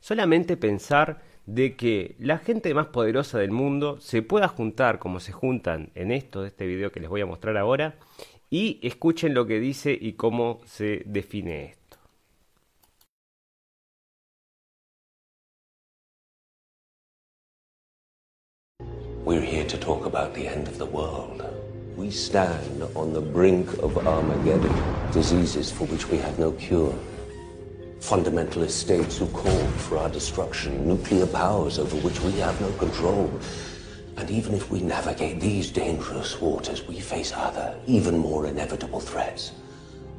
solamente pensar de que la gente más poderosa del mundo se pueda juntar como se juntan en esto este video que les voy a mostrar ahora y escuchen lo que dice y cómo se define esto.
We're here to talk about the end of the world. We stand on the brink of Armageddon, diseases for which we have no cure. Fundamentalist states who call for our destruction, nuclear powers over which we have no control. And even if we navigate these dangerous waters, we face other, even more inevitable threats.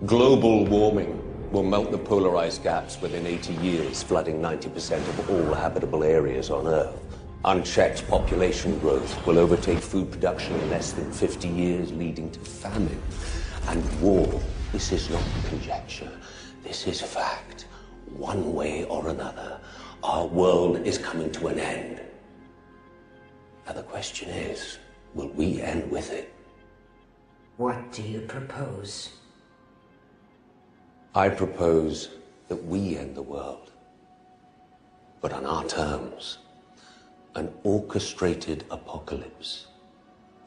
Global warming will melt the polar ice caps within 80 years, flooding 90% of all habitable areas on Earth. Unchecked population growth will overtake food production in less than 50 years, leading to famine and war. This is not conjecture. This is fact. One way or another, our world is coming to an end. Now the question is, will we end with it?
What do you propose?
I propose that we end the world, but on our terms an orchestrated apocalypse.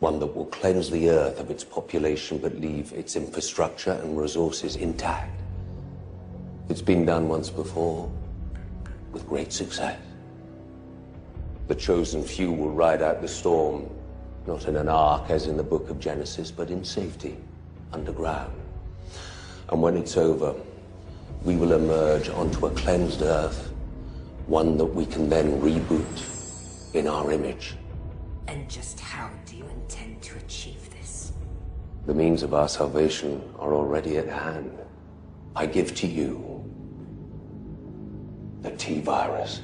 One that will cleanse the earth of its population but leave its infrastructure and resources intact. It's been done once before with great success. The chosen few will ride out the storm, not in an ark as in the book of Genesis, but in safety, underground. And when it's over, we will emerge onto a cleansed earth, one that we can then reboot in our image.
And just how do you intend to achieve this?
The means of our salvation are already at hand. I give to you the T virus.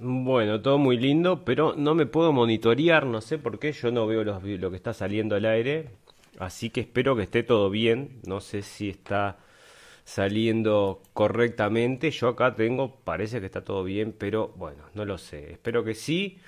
Bueno, todo muy lindo, pero no me puedo monitorear, no sé por qué, yo no veo lo que está saliendo al aire, así que espero que esté todo bien, no sé si está saliendo correctamente, yo acá tengo, parece que está todo bien, pero bueno, no lo sé, espero que sí,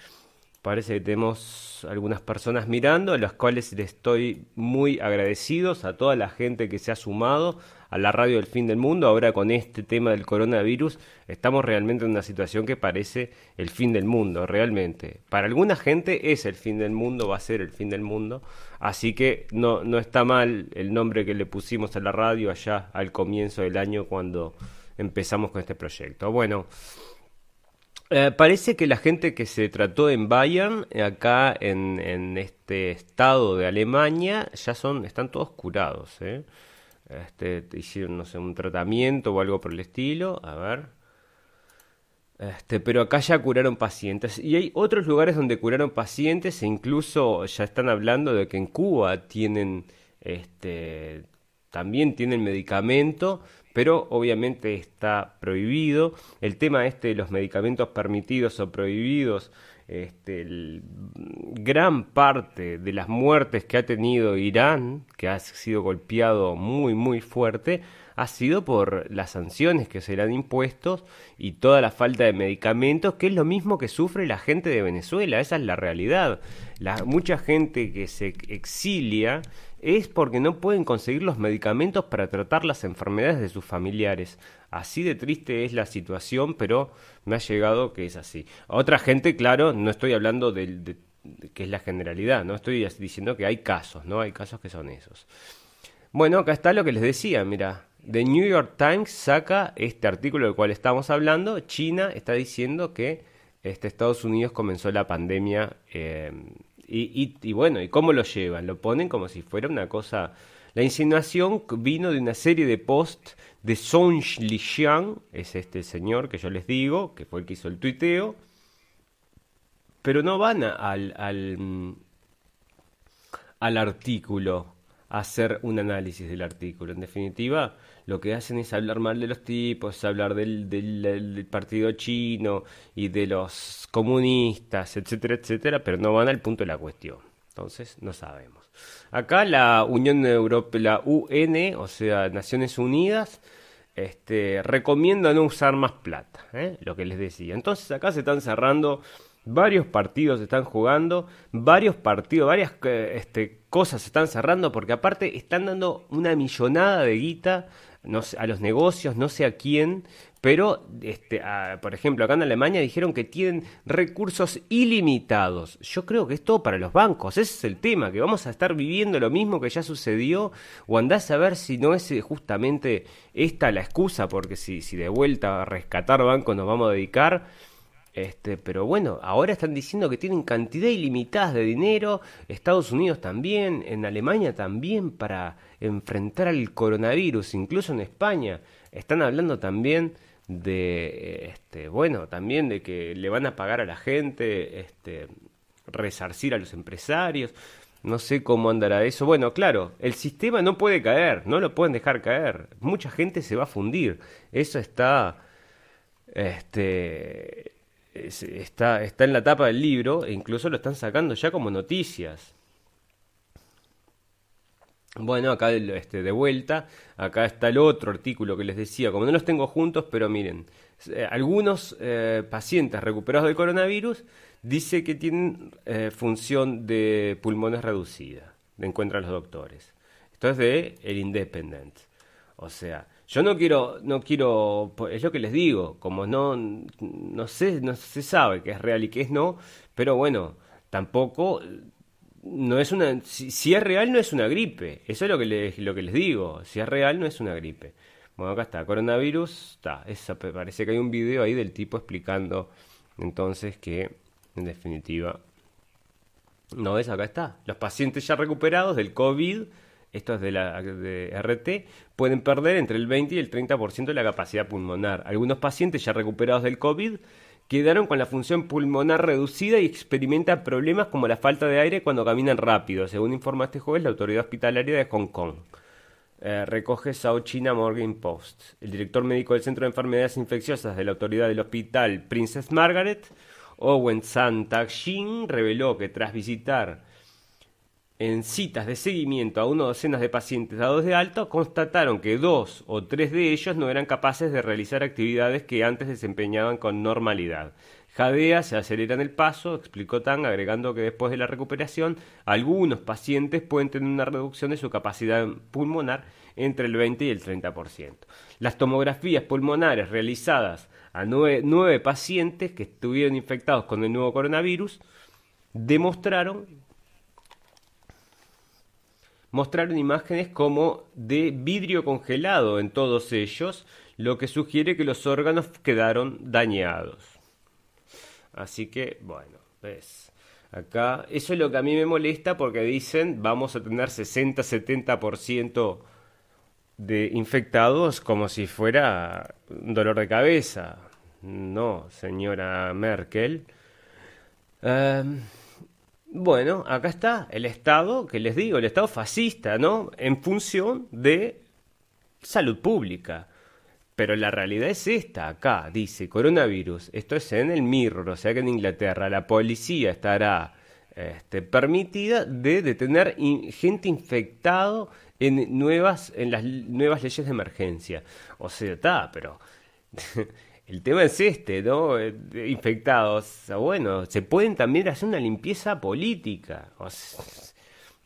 parece que tenemos algunas personas mirando, a las cuales les estoy muy agradecidos a toda la gente que se ha sumado a la radio del fin del mundo. Ahora con este tema del coronavirus estamos realmente en una situación que parece el fin del mundo, realmente. Para alguna gente es el fin del mundo, va a ser el fin del mundo. Así que no, no está mal el nombre que le pusimos a la radio allá al comienzo del año cuando empezamos con este proyecto. Bueno. Eh, parece que la gente que se trató en Bayern, acá en, en, este estado de Alemania, ya son, están todos curados. ¿eh? Este, hicieron, no sé, un tratamiento o algo por el estilo. A ver. Este, pero acá ya curaron pacientes. Y hay otros lugares donde curaron pacientes e incluso ya están hablando de que en Cuba tienen, este, también tienen medicamento, pero obviamente está prohibido. El tema este de los medicamentos permitidos o prohibidos este, gran parte de las muertes que ha tenido Irán, que ha sido golpeado muy, muy fuerte, ha sido por las sanciones que se le han impuesto y toda la falta de medicamentos, que es lo mismo que sufre la gente de Venezuela, esa es la realidad. La, mucha gente que se exilia es porque no pueden conseguir los medicamentos para tratar las enfermedades de sus familiares. Así de triste es la situación, pero me ha llegado que es así. otra gente, claro, no estoy hablando de, que es la generalidad, no estoy diciendo que hay casos, ¿no? Hay casos que son esos. Bueno, acá está lo que les decía, mira, The New York Times saca este artículo del cual estamos hablando, China está diciendo que este, Estados Unidos comenzó la pandemia eh, y, bueno, ¿y cómo lo llevan? Lo ponen como si fuera una cosa... La insinuación vino de una serie de posts de Song Lixiang, es este señor que yo les digo, que fue el que hizo el tuiteo, pero no van al, al, al artículo a hacer un análisis del artículo. En definitiva, lo que hacen es hablar mal de los tipos, hablar del, del, partido chino y de los comunistas, etcétera, etcétera, pero no van al punto de la cuestión. Entonces, no sabemos. Acá la Unión Europea, la UN, o sea, Naciones Unidas, este, recomienda no usar más plata, ¿eh? lo que les decía. Entonces acá se están cerrando varios partidos se están jugando, varios partidos, varias eh, este, cosas se están cerrando, porque aparte están dando una millonada de guita no sé, a los negocios, no sé a quién, pero, este, por ejemplo, acá en Alemania dijeron que tienen recursos ilimitados. Yo creo que es todo para los bancos. Ese es el tema, que vamos a estar viviendo lo mismo que ya sucedió. O andás a ver si no es eh, justamente esta la excusa, porque si, si de vuelta a rescatar bancos nos vamos a dedicar. Este, pero bueno, ahora están diciendo que tienen cantidad ilimitada de dinero, Estados Unidos también, en Alemania también, para enfrentar al coronavirus, incluso en España. Están hablando también de, este, bueno, también de que le van a pagar a la gente, este, resarcir a los empresarios. No sé cómo andará eso. Bueno, claro, el sistema no puede caer, no lo pueden dejar caer. Mucha gente se va a fundir. Eso está, este, está, está en la tapa del libro e incluso lo están sacando ya como noticias. Bueno, acá este, de vuelta, acá está el otro artículo que les decía, como no los tengo juntos, pero miren, eh, algunos eh, pacientes recuperados del coronavirus dice que tienen eh, función de pulmones reducida, de encuentran los doctores. Esto es de el Independent. O sea, yo no quiero, no quiero, es lo que les digo, como no, no sé, no se sabe qué es real y qué es no, pero bueno, tampoco no es una si, es real no es una gripe eso es lo que les, lo que les digo si es real no es una gripe. Bueno acá está coronavirus está parece que hay un video ahí del tipo explicando entonces que en definitiva no ves acá está los pacientes ya recuperados del covid esto es de la RT, pueden perder entre el 20 y el 30% de la capacidad pulmonar. Algunos pacientes ya recuperados del COVID quedaron con la función pulmonar reducida y experimentan problemas como la falta de aire cuando caminan rápido, según informó este jueves la autoridad hospitalaria de Hong Kong. Eh, recoge South China Morning Post. El director médico del Centro de Enfermedades Infecciosas de la autoridad del hospital Princess Margaret, Owen San Tak reveló que tras visitar en citas de seguimiento a una docenas de pacientes dados de alto, constataron que dos o tres de ellos no eran capaces de realizar actividades que antes desempeñaban con normalidad. Jadea se acelera en el paso, explicó Tang, agregando que después de la recuperación, algunos pacientes pueden tener una reducción de su capacidad pulmonar entre el 20 y el 30%. Las tomografías pulmonares realizadas a nueve, nueve pacientes que estuvieron infectados con el nuevo coronavirus demostraron mostraron imágenes como de vidrio congelado en todos ellos, lo que sugiere que los órganos quedaron dañados. Así que, bueno, ves. Acá, eso es lo que a mí me molesta porque dicen vamos a tener 60-70% de infectados como si fuera un dolor de cabeza. No, señora Merkel. Em, bueno, acá está el Estado, que les digo, el Estado fascista, ¿no? En función de salud pública. Pero la realidad es esta, acá dice coronavirus, esto es en el Mirror, o sea que en Inglaterra la policía estará este, permitida de detener gente infectado en nuevas en las nuevas leyes de emergencia. O sea, está, pero el tema es este, ¿no? Eh, infectados. Bueno, se pueden también hacer una limpieza política.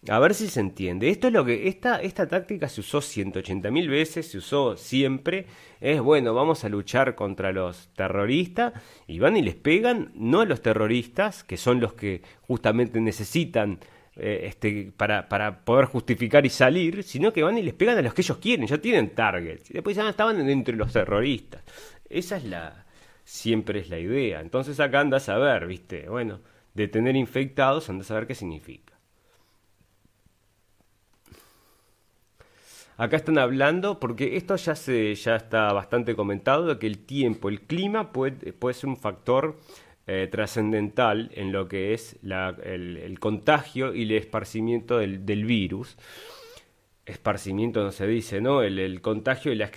a ver si se entiende. Esto es lo que. Esta, esta táctica se usó 180 mil veces, se usó siempre. Es bueno, vamos a luchar contra los terroristas. Y van y les pegan, no a los terroristas, que son los que justamente necesitan eh, este, para, para, poder justificar y salir, sino que van y les pegan a los que ellos quieren, ya tienen targets. Y después ya estaban entre los terroristas. Esa es la, siempre es la idea. Entonces acá andas a ver, viste, bueno, de tener infectados, andas a ver qué significa. Acá están hablando, porque esto ya, se, ya está bastante comentado, de que el tiempo, el clima puede, puede ser un factor eh, trascendental en lo que es el, contagio y el esparcimiento del, virus. Esparcimiento no se dice, ¿no? El, contagio y la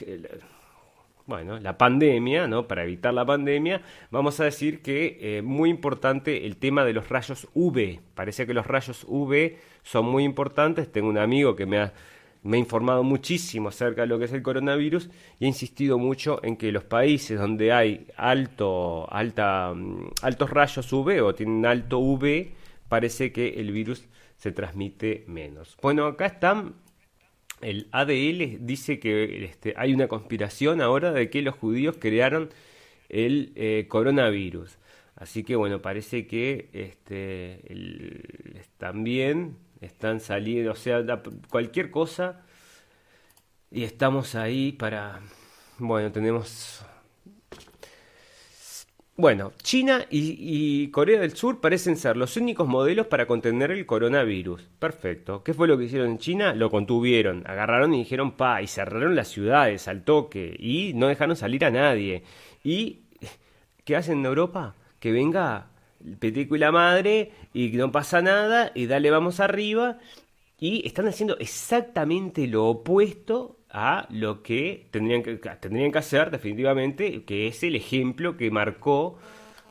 bueno, la pandemia, ¿no? Para evitar la pandemia, vamos a decir que eh, muy importante el tema de los rayos UV. Parece que los rayos UV son muy importantes. Tengo un amigo que me ha, me ha informado muchísimo acerca de lo que es el coronavirus y ha insistido mucho en que los países donde hay alto, alta, mm, altos rayos UV o tienen alto UV, parece que el virus se transmite menos. Bueno, acá están el ADL dice que este, hay una conspiración ahora de que los judíos crearon el eh, coronavirus. Así que bueno, parece que este, también están saliendo, o sea, cualquier cosa y estamos ahí para, bueno, tenemos bueno, China y, Corea del Sur parecen ser los únicos modelos para contener el coronavirus. Perfecto. ¿Qué fue lo que hicieron en China? Lo contuvieron. Agarraron y dijeron pa, y cerraron las ciudades al toque. Y no dejaron salir a nadie. ¿Y qué hacen en Europa? Que venga el peteco y la madre y no pasa nada y dale vamos arriba. Y están haciendo exactamente lo opuesto a lo que tendrían que, tendrían que hacer definitivamente, que es el ejemplo que marcó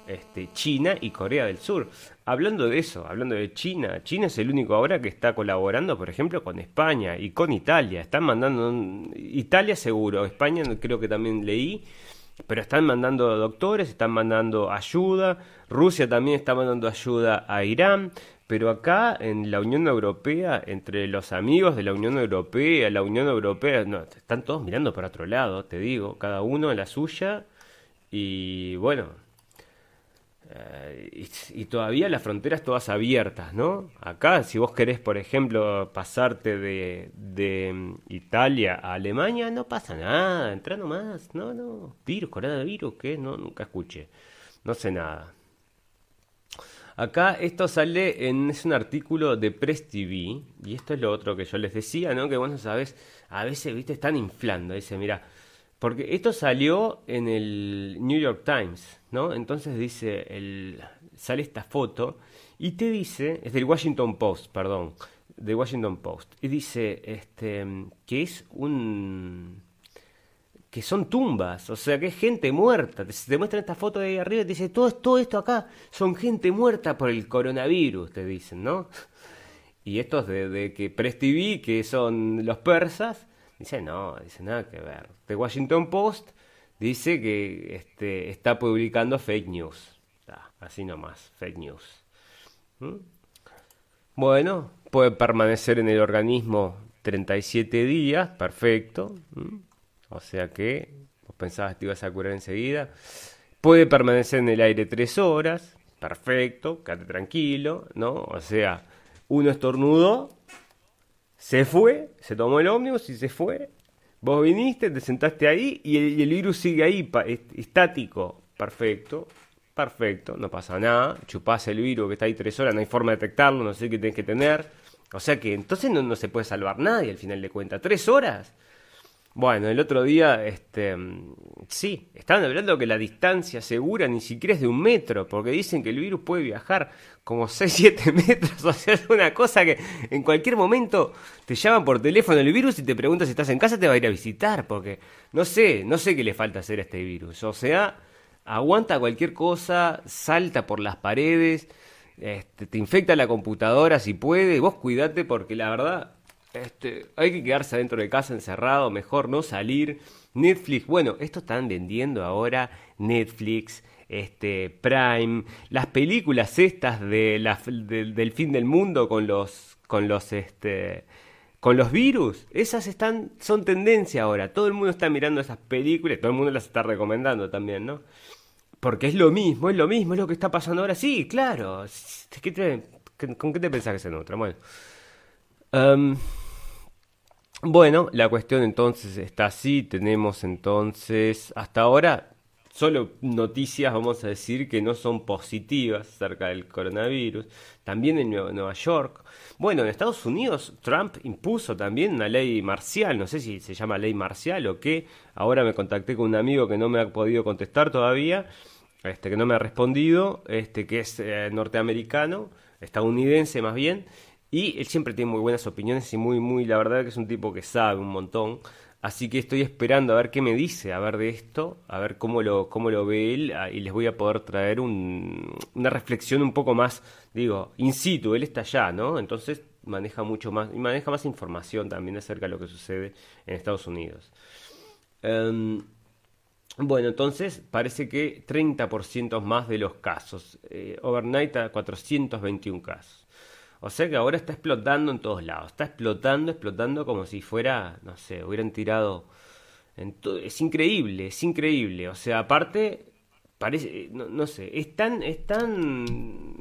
este, China y Corea del Sur. Hablando de eso, hablando de China, China es el único ahora que está colaborando, por ejemplo, con España y con Italia. Están mandando, Italia seguro, España creo que también leí, pero están mandando doctores, están mandando ayuda, Rusia también está mandando ayuda a Irán, pero acá en la Unión Europea, entre los amigos de la Unión Europea, la Unión Europea, no, están todos mirando para otro lado, te digo, cada uno en la suya. Y bueno, eh, y, todavía las fronteras todas abiertas, ¿no? Acá, si vos querés, por ejemplo, pasarte de, de mm, Italia a Alemania, no pasa nada, entra nomás, no, no, virus, coronavirus, ¿qué? No, nunca escuché, no sé nada. Acá esto sale en es un artículo de Press TV y esto es lo otro que yo les decía, ¿no? Que vos no sabes, a veces, viste, están inflando, dice, mira, porque esto salió en el New York Times, ¿no? Entonces dice, el, sale esta foto y te dice, es del Washington Post, perdón, de Washington Post, y dice, este, que es un que son tumbas, o sea, que es gente muerta. Te, te muestran esta foto de ahí arriba y te dice, todo, esto acá son gente muerta por el coronavirus, te dicen, ¿no? Y estos de, de que Press TV, que son los persas, dicen, no, dice nada que ver. The Washington Post dice que este, está publicando fake news. así nomás, fake news. ¿Mm? Bueno, puede permanecer en el organismo 37 días, perfecto. ¿Mm? O sea que vos pensabas que te ibas a curar enseguida. Puede permanecer en el aire tres horas. Perfecto, quédate tranquilo, ¿no? O sea, uno estornudó, se fue, se tomó el ómnibus y se fue. Vos viniste, te sentaste ahí y el, virus sigue ahí, estático. Perfecto, perfecto, no pasa nada. Chupás el virus que está ahí tres horas, no hay forma de detectarlo, no sé qué tenés que tener. O sea que entonces no, no se puede salvar nadie al final de cuentas. ¿Tres horas? Bueno, el otro día, este, sí, estaban hablando que la distancia segura ni siquiera es de un metro, porque dicen que el virus puede viajar como 6, 7 metros, o sea, es una cosa que en cualquier momento te llaman por teléfono el virus y te preguntan si estás en casa, te va a ir a visitar, porque no sé, no sé qué le falta hacer a este virus, o sea, aguanta cualquier cosa, salta por las paredes, este, te infecta la computadora si puede, vos cuidate porque la verdad este, hay que quedarse dentro de casa encerrado, mejor no salir. Netflix, bueno, esto están vendiendo ahora Netflix, este, Prime, las películas estas de la, del fin del mundo con los, con los, este, con los virus, esas están, son tendencia ahora. Todo el mundo está mirando esas películas, todo el mundo las está recomendando también, ¿no? Porque es lo mismo, es lo mismo, es lo que está pasando ahora. Sí, claro. ¿Con qué te pensás que se nutra? Bueno. Um, bueno, la cuestión entonces está así, tenemos entonces hasta ahora solo noticias, vamos a decir, que no son positivas acerca del coronavirus. También en Nueva York. Bueno, en Estados Unidos Trump impuso también una ley marcial, no sé si se llama ley marcial o qué. Ahora me contacté con un amigo que no me ha podido contestar todavía, este que no me ha respondido, este que es eh, norteamericano, estadounidense más bien, y él siempre tiene muy buenas opiniones y muy, muy, la verdad que es un tipo que sabe un montón. Así que estoy esperando a ver qué me dice, a ver de esto, a ver cómo lo, cómo lo ve él ah, y les voy a poder traer un, una reflexión un poco más, digo, in situ, él está allá, ¿no? Entonces maneja mucho más y maneja más información también acerca de lo que sucede en Estados Unidos. Em, bueno, entonces parece que 30% más de los casos. Eh, overnight a 421 casos. O sea que ahora está explotando en todos lados. Está explotando, explotando como si fuera, no sé, hubieran tirado... En es increíble, es increíble. O sea, aparte, parece, no, no sé, es tan, es tan...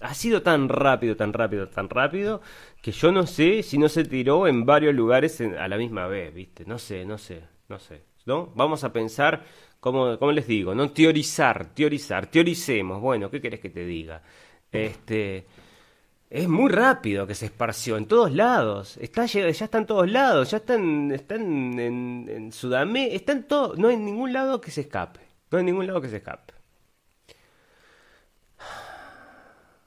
Ha sido tan rápido, tan rápido, tan rápido, que yo no sé si no se tiró en varios lugares a la misma vez, ¿viste? No sé, no sé, no sé. ¿No? Vamos a pensar, como, como les digo, no teorizar, teorizar, teoricemos. Bueno, ¿qué querés que te diga? Este es muy rápido que se esparció en todos lados. Está, ya está en todos lados. Ya están, están en, en Sudamérica. Todo. No hay ningún lado que se escape. No hay ningún lado que se escape.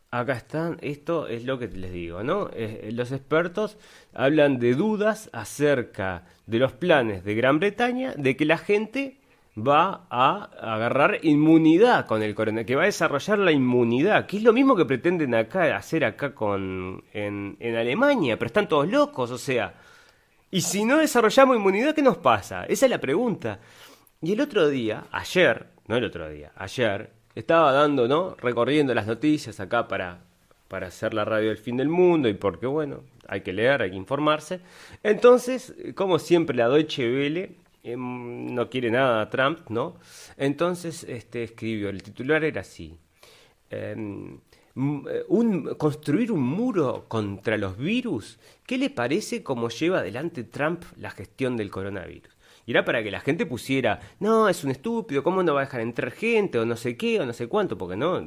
Acá están. Esto es lo que les digo, ¿no? Eh, los expertos hablan de dudas acerca de los planes de Gran Bretaña de que la gente va a agarrar inmunidad con el coronavirus, que va a desarrollar la inmunidad, que es lo mismo que pretenden acá hacer acá con en, en Alemania, pero están todos locos, o sea, y si no desarrollamos inmunidad, ¿qué nos pasa? Esa es la pregunta. Y el otro día, ayer, no el otro día, ayer, estaba dando, ¿no? Recorriendo las noticias acá para, para hacer la radio del fin del mundo y porque, bueno, hay que leer, hay que informarse. Entonces, como siempre, la Deutsche Welle Em, no quiere nada a Trump, ¿no? Entonces este, escribió, el titular era así. Em, eh, construir un muro contra los virus, ¿qué le parece cómo lleva adelante Trump la gestión del coronavirus? Y era para que la gente pusiera, no, es un estúpido, ¿cómo no va a dejar entrar gente? O no sé qué, o no sé cuánto, porque no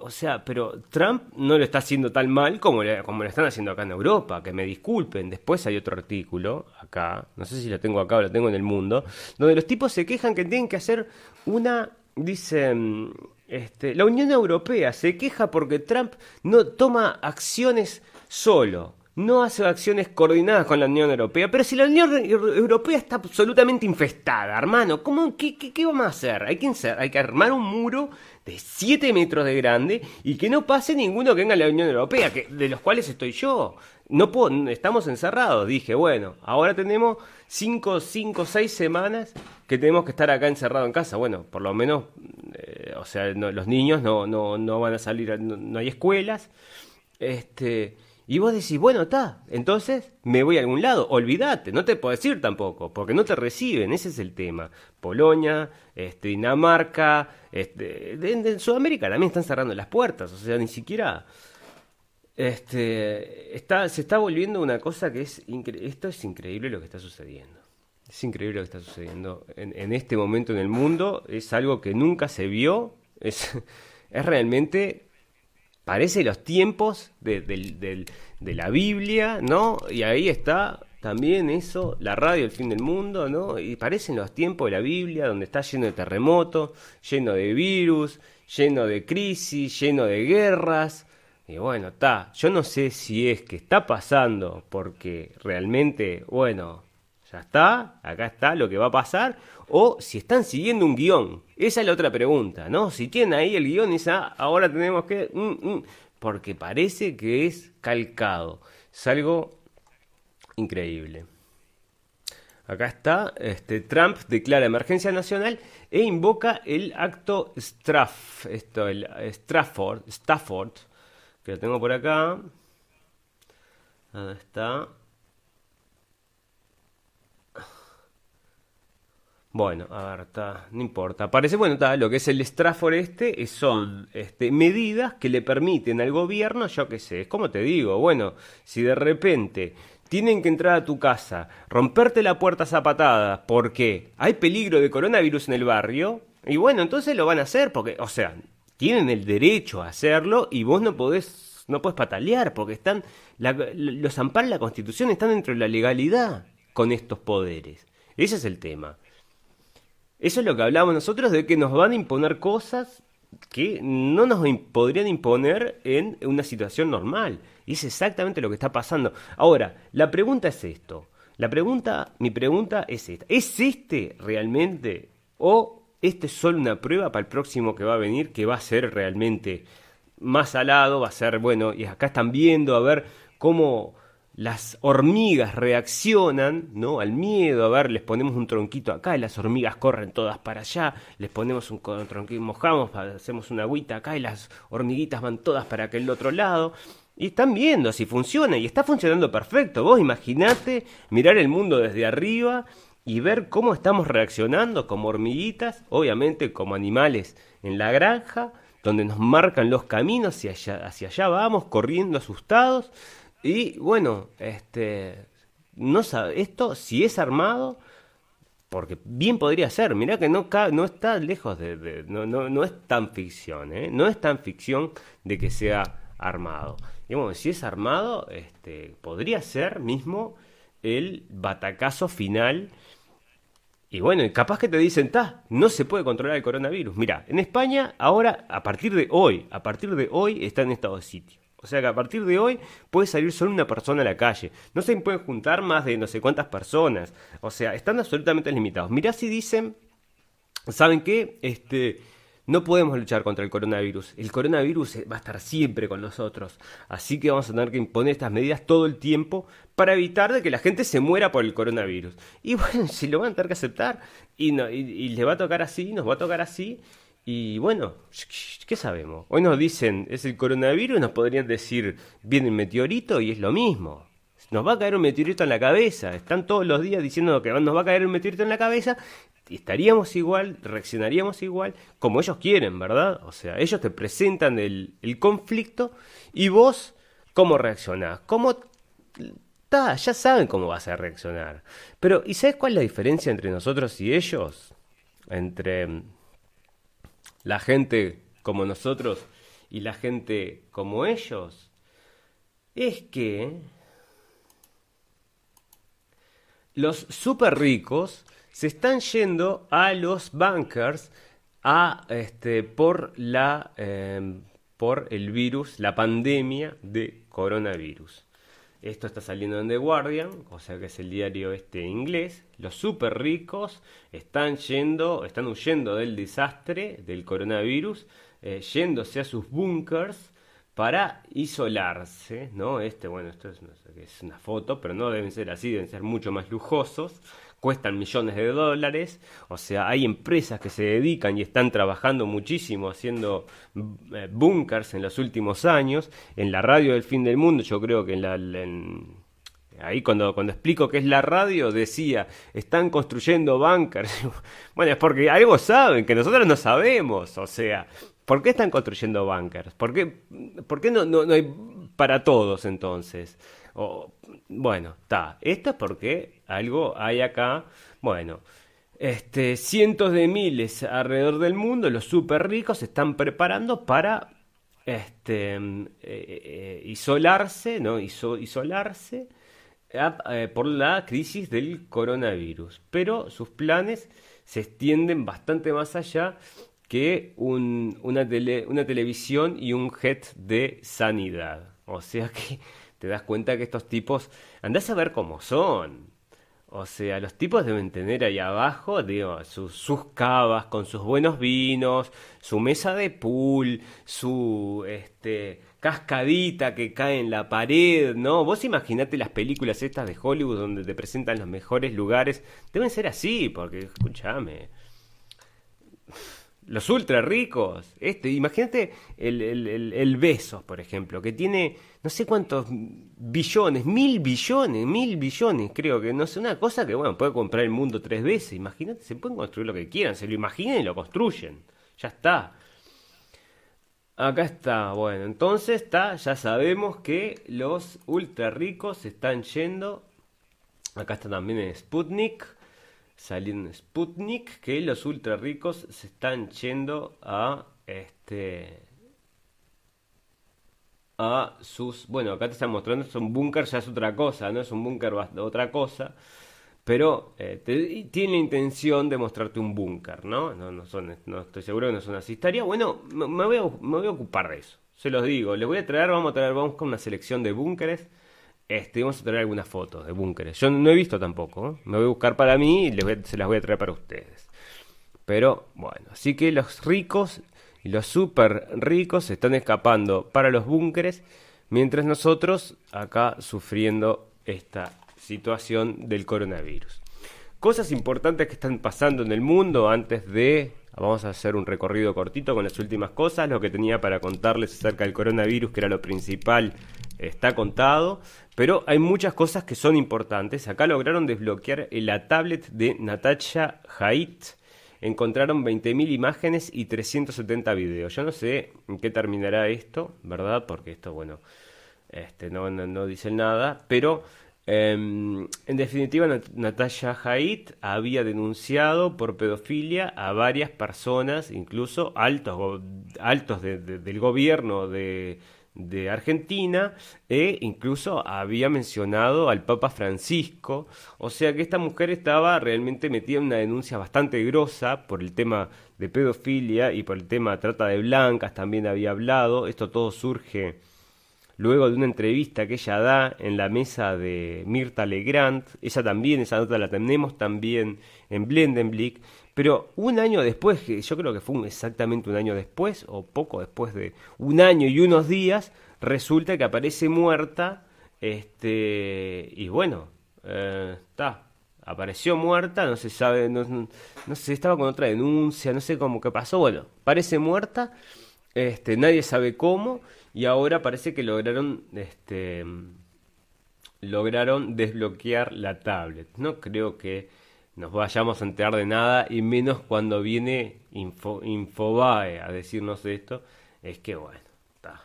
o sea, pero Trump no lo está haciendo tan mal como, como lo están haciendo acá en Europa, que me disculpen. Después hay otro artículo acá, no sé si lo tengo acá o lo tengo en el mundo, donde los tipos se quejan que tienen que hacer una, dicen, este, la Unión Europea se queja porque Trump no toma acciones solo no hace acciones coordinadas con la Unión Europea. Pero si la Unión Europea está absolutamente infestada, hermano, ¿cómo, qué, qué, vamos a hacer? Hay que, hay que armar un muro de 7 metros de grande y que no pase ninguno que venga a la Unión Europea, que, de los cuales estoy yo. No puedo, estamos encerrados. Dije, bueno, ahora tenemos 5, 5, 6 semanas que tenemos que estar acá encerrados en casa. Bueno, por lo menos, eh, o sea, los niños no, no, no van a salir, no, no hay escuelas. Este y vos decís, bueno, está, entonces me voy a algún lado, olvídate, no te puedo decir tampoco, porque no te reciben, ese es el tema. Polonia, este, Dinamarca, este, en, Sudamérica también están cerrando las puertas, o sea, ni siquiera... Este, está, se está volviendo una cosa que es increíble, esto es increíble lo que está sucediendo. Es increíble lo que está sucediendo en, en este momento en el mundo, es algo que nunca se vio, es, es realmente parece los tiempos de, de, la Biblia, ¿no? Y ahí está también eso, la radio, el fin del mundo, ¿no? Y parecen los tiempos de la Biblia, donde está lleno de terremotos, lleno de virus, lleno de crisis, lleno de guerras. Y bueno, está, yo no sé si es que está pasando porque realmente, bueno, ya está, acá está lo que va a pasar, o si están siguiendo un guion. Esa es la otra pregunta, ¿no? Si tienen ahí el guion ah, ahora tenemos que... Mm, mm", porque parece que es calcado. Es algo increíble. Acá está, este, Trump declara emergencia nacional e invoca el acto Straff, esto, el Stafford, Stafford, que lo tengo por acá. ¿Dónde está? Bueno, a ver, no importa. Parece, bueno, está, lo que es el Strafford este son este, medidas que le permiten al gobierno, yo qué sé, es como te digo, bueno, si de repente tienen que entrar a tu casa, romperte la puerta zapatada porque hay peligro de coronavirus en el barrio, y bueno, entonces lo van a hacer porque, o sea, tienen el derecho a hacerlo y vos no podés, no podés patalear porque están, los amparos de la Constitución están dentro de la legalidad con estos poderes. Ese es el tema. Eso es lo que hablamos nosotros de que nos van a imponer cosas que no nos podrían imponer en una situación normal. Y es exactamente lo que está pasando. Ahora, la pregunta es esto. La pregunta, mi pregunta es esta. ¿Es este realmente o este es solo una prueba para el próximo que va a venir que va a ser realmente más salado, va a ser, bueno, y acá están viendo a ver cómo las hormigas reaccionan ¿no? al miedo, a ver, les ponemos un tronquito acá y las hormigas corren todas para allá, les ponemos un tronquito, mojamos, hacemos una agüita acá y las hormiguitas van todas para aquel otro lado. Y están viendo si funciona y está funcionando perfecto. Vos imaginate mirar el mundo desde arriba y ver cómo estamos reaccionando como hormiguitas, obviamente como animales en la granja, donde nos marcan los caminos y hacia, hacia allá vamos corriendo asustados y bueno, este, no sabe, esto si es armado, porque bien podría ser, mirá que no, no está lejos de, no, no, no, es tan ficción, ¿eh? no es tan ficción de que sea armado. Y bueno, si es armado, este, podría ser mismo el batacazo final. Y bueno, capaz que te dicen, ta, no se puede controlar el coronavirus. Mira, en España ahora, a partir de hoy, a partir de hoy está en estado de sitio. O sea que a partir de hoy puede salir solo una persona a la calle. No se pueden juntar más de no sé cuántas personas. O sea, están absolutamente limitados. Mirá si dicen, ¿saben qué? Este, no podemos luchar contra el coronavirus. El coronavirus va a estar siempre con nosotros. Así que vamos a tener que imponer estas medidas todo el tiempo para evitar de que la gente se muera por el coronavirus. Y bueno, si lo van a tener que aceptar y, no, y, y les va a tocar así, nos va a tocar así, y bueno, ¿qué sabemos? Hoy nos dicen, es el coronavirus, nos podrían decir, viene el meteorito y es lo mismo. Nos va a caer un meteorito en la cabeza. Están todos los días diciendo que nos va a caer un meteorito en la cabeza. Y estaríamos igual, reaccionaríamos igual, como ellos quieren, ¿verdad? O sea, ellos te presentan el, conflicto y vos, ¿cómo reaccionás? ¿Cómo ya saben cómo vas a reaccionar. Pero, ¿y sabes cuál es la diferencia entre nosotros y ellos? Entre la gente como nosotros y la gente como ellos, es que los super ricos se están yendo a los bankers a, este, por, la, em, por el virus, la pandemia de coronavirus. Esto está saliendo en The Guardian, o sea que es el diario este inglés. Los super ricos están yendo, están huyendo del desastre del coronavirus, eh, yéndose a sus bunkers para isolarse, ¿no? Este, bueno, esto es, es una foto, pero no deben ser así, deben ser mucho más lujosos cuestan millones de dólares, o sea, hay empresas que se dedican y están trabajando muchísimo haciendo eh, bunkers en los últimos años, en la radio del fin del mundo, yo creo que en la... ahí cuando, cuando explico qué es la radio, decía, están construyendo bunkers. bueno, es porque algo saben, que nosotros no sabemos. O sea, ¿por qué están construyendo bunkers? ¿Por qué, por qué no, no, no hay para todos entonces? Bueno, está. Esto es porque algo hay acá. Bueno, este, cientos de miles alrededor del mundo, los súper ricos se están preparando para este, eh, eh, isolarse, ¿no? isolarse eh, por la crisis del coronavirus. Pero sus planes se extienden bastante más allá que una, una televisión y un jet de sanidad. O sea que te das cuenta que estos tipos, andás a ver cómo son. O sea, los tipos deben tener ahí abajo, digo, sus, sus cavas con sus buenos vinos, su mesa de pool, su este cascadita que cae en la pared, ¿no? Vos imaginate las películas estas de Hollywood donde te presentan los mejores lugares. Deben ser así, porque escúchame los ultra ricos. Este, imagínate el, el, el, Besos, por ejemplo, que tiene no sé cuántos billones, mil billones, mil billones, creo que no sé, una cosa que, bueno, puede comprar el mundo tres veces. Imagínate, se pueden construir lo que quieran, se lo imaginan y lo construyen. Ya está. Acá está, bueno, entonces está, ya sabemos que los ultra ricos están yendo. Acá está también Sputnik saliendo Sputnik que los ultra ricos se están yendo a este a sus bueno acá te están mostrando son búnker ya es otra cosa no es un búnker otra cosa. Pero eh, tiene la intención de mostrarte un búnker no no no son no estoy seguro que no son así. Estaría bueno me, voy a, me voy a ocupar de eso se los digo. Les voy a traer vamos a traer vamos con una selección de búnkeres vamos a traer algunas fotos de búnkeres. Yo no he visto tampoco. ¿eh? Me voy a buscar para mí y se las voy a traer para ustedes. Pero bueno, así que los ricos y los super ricos se están escapando para los búnkeres, mientras nosotros acá sufriendo esta situación del coronavirus. Cosas importantes que están pasando en el mundo antes de... Vamos a hacer un recorrido cortito con las últimas cosas. Lo que tenía para contarles acerca del coronavirus, que era lo principal, está contado. Pero hay muchas cosas que son importantes. Acá lograron desbloquear la tablet de Natasha Haidt. Encontraron 20.000 imágenes y 370 videos. Yo no sé en qué terminará esto, ¿verdad? Porque esto, bueno, este, no, dice nada. Pero em, en definitiva, Natasha Haidt había denunciado por pedofilia a varias personas, incluso altos, altos del gobierno de Argentina e incluso había mencionado al Papa Francisco, o sea que esta mujer estaba realmente metida en una denuncia bastante grosa por el tema de pedofilia y por el tema de trata de blancas, también había hablado, esto todo surge luego de una entrevista que ella da en la mesa de Mirta Legrand, esa también, esa nota la tenemos también en Blendenblick, pero un año después, yo creo que fue exactamente un año después, o poco después de un año y unos días, resulta que aparece muerta, este, y bueno, está, eh, apareció muerta, no se sabe, no, no sé, estaba con otra denuncia, no sé cómo que pasó, bueno, parece muerta, este, nadie sabe cómo, y ahora parece que lograron, este, lograron desbloquear la tablet, no creo que nos vayamos a enterar de nada y menos cuando viene Info, Infobae a decirnos esto, es que bueno, está.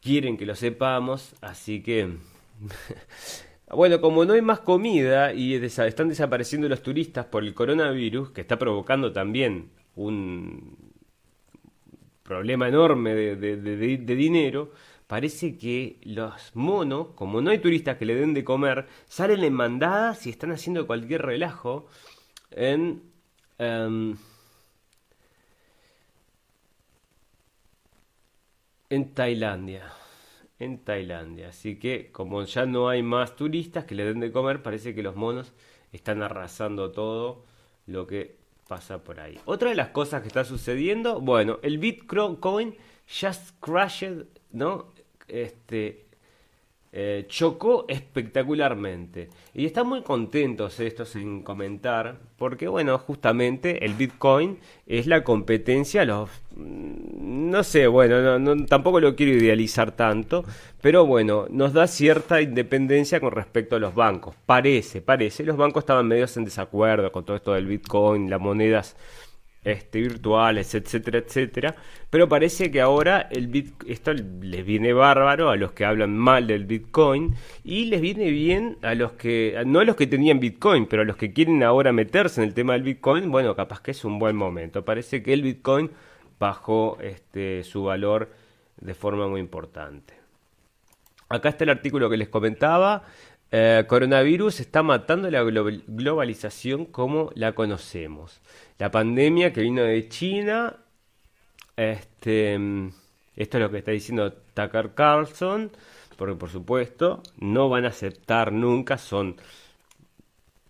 quieren que lo sepamos, así que... bueno, como no hay más comida y están desapareciendo los turistas por el coronavirus, que está provocando también un problema enorme de, dinero, parece que los monos, como no hay turistas que le den de comer, salen en mandadas y están haciendo cualquier relajo en... Em, en Tailandia. En Tailandia. Así que como ya no hay más turistas que le den de comer, parece que los monos están arrasando todo lo que pasa por ahí. Otra de las cosas que está sucediendo, bueno, el Bitcoin just crashed, ¿no? este, eh, chocó espectacularmente. Y están muy contentos estos en comentar, porque bueno, justamente el Bitcoin es la competencia, los... Mm, no sé, bueno, no, tampoco lo quiero idealizar tanto, pero bueno, nos da cierta independencia con respecto a los bancos. Parece, parece, los bancos estaban medio en desacuerdo con todo esto del Bitcoin, las monedas este, virtuales, etcétera, etcétera. Pero parece que ahora el esto les viene bárbaro a los que hablan mal del Bitcoin y les viene bien a los que, no a los que tenían Bitcoin, pero a los que quieren ahora meterse en el tema del Bitcoin, bueno, capaz que es un buen momento. Parece que el Bitcoin bajó este, su valor de forma muy importante. Acá está el artículo que les comentaba. Eh, coronavirus está matando la globalización como la conocemos. La pandemia que vino de China, este, esto es lo que está diciendo Tucker Carlson, porque por supuesto no van a aceptar nunca, son,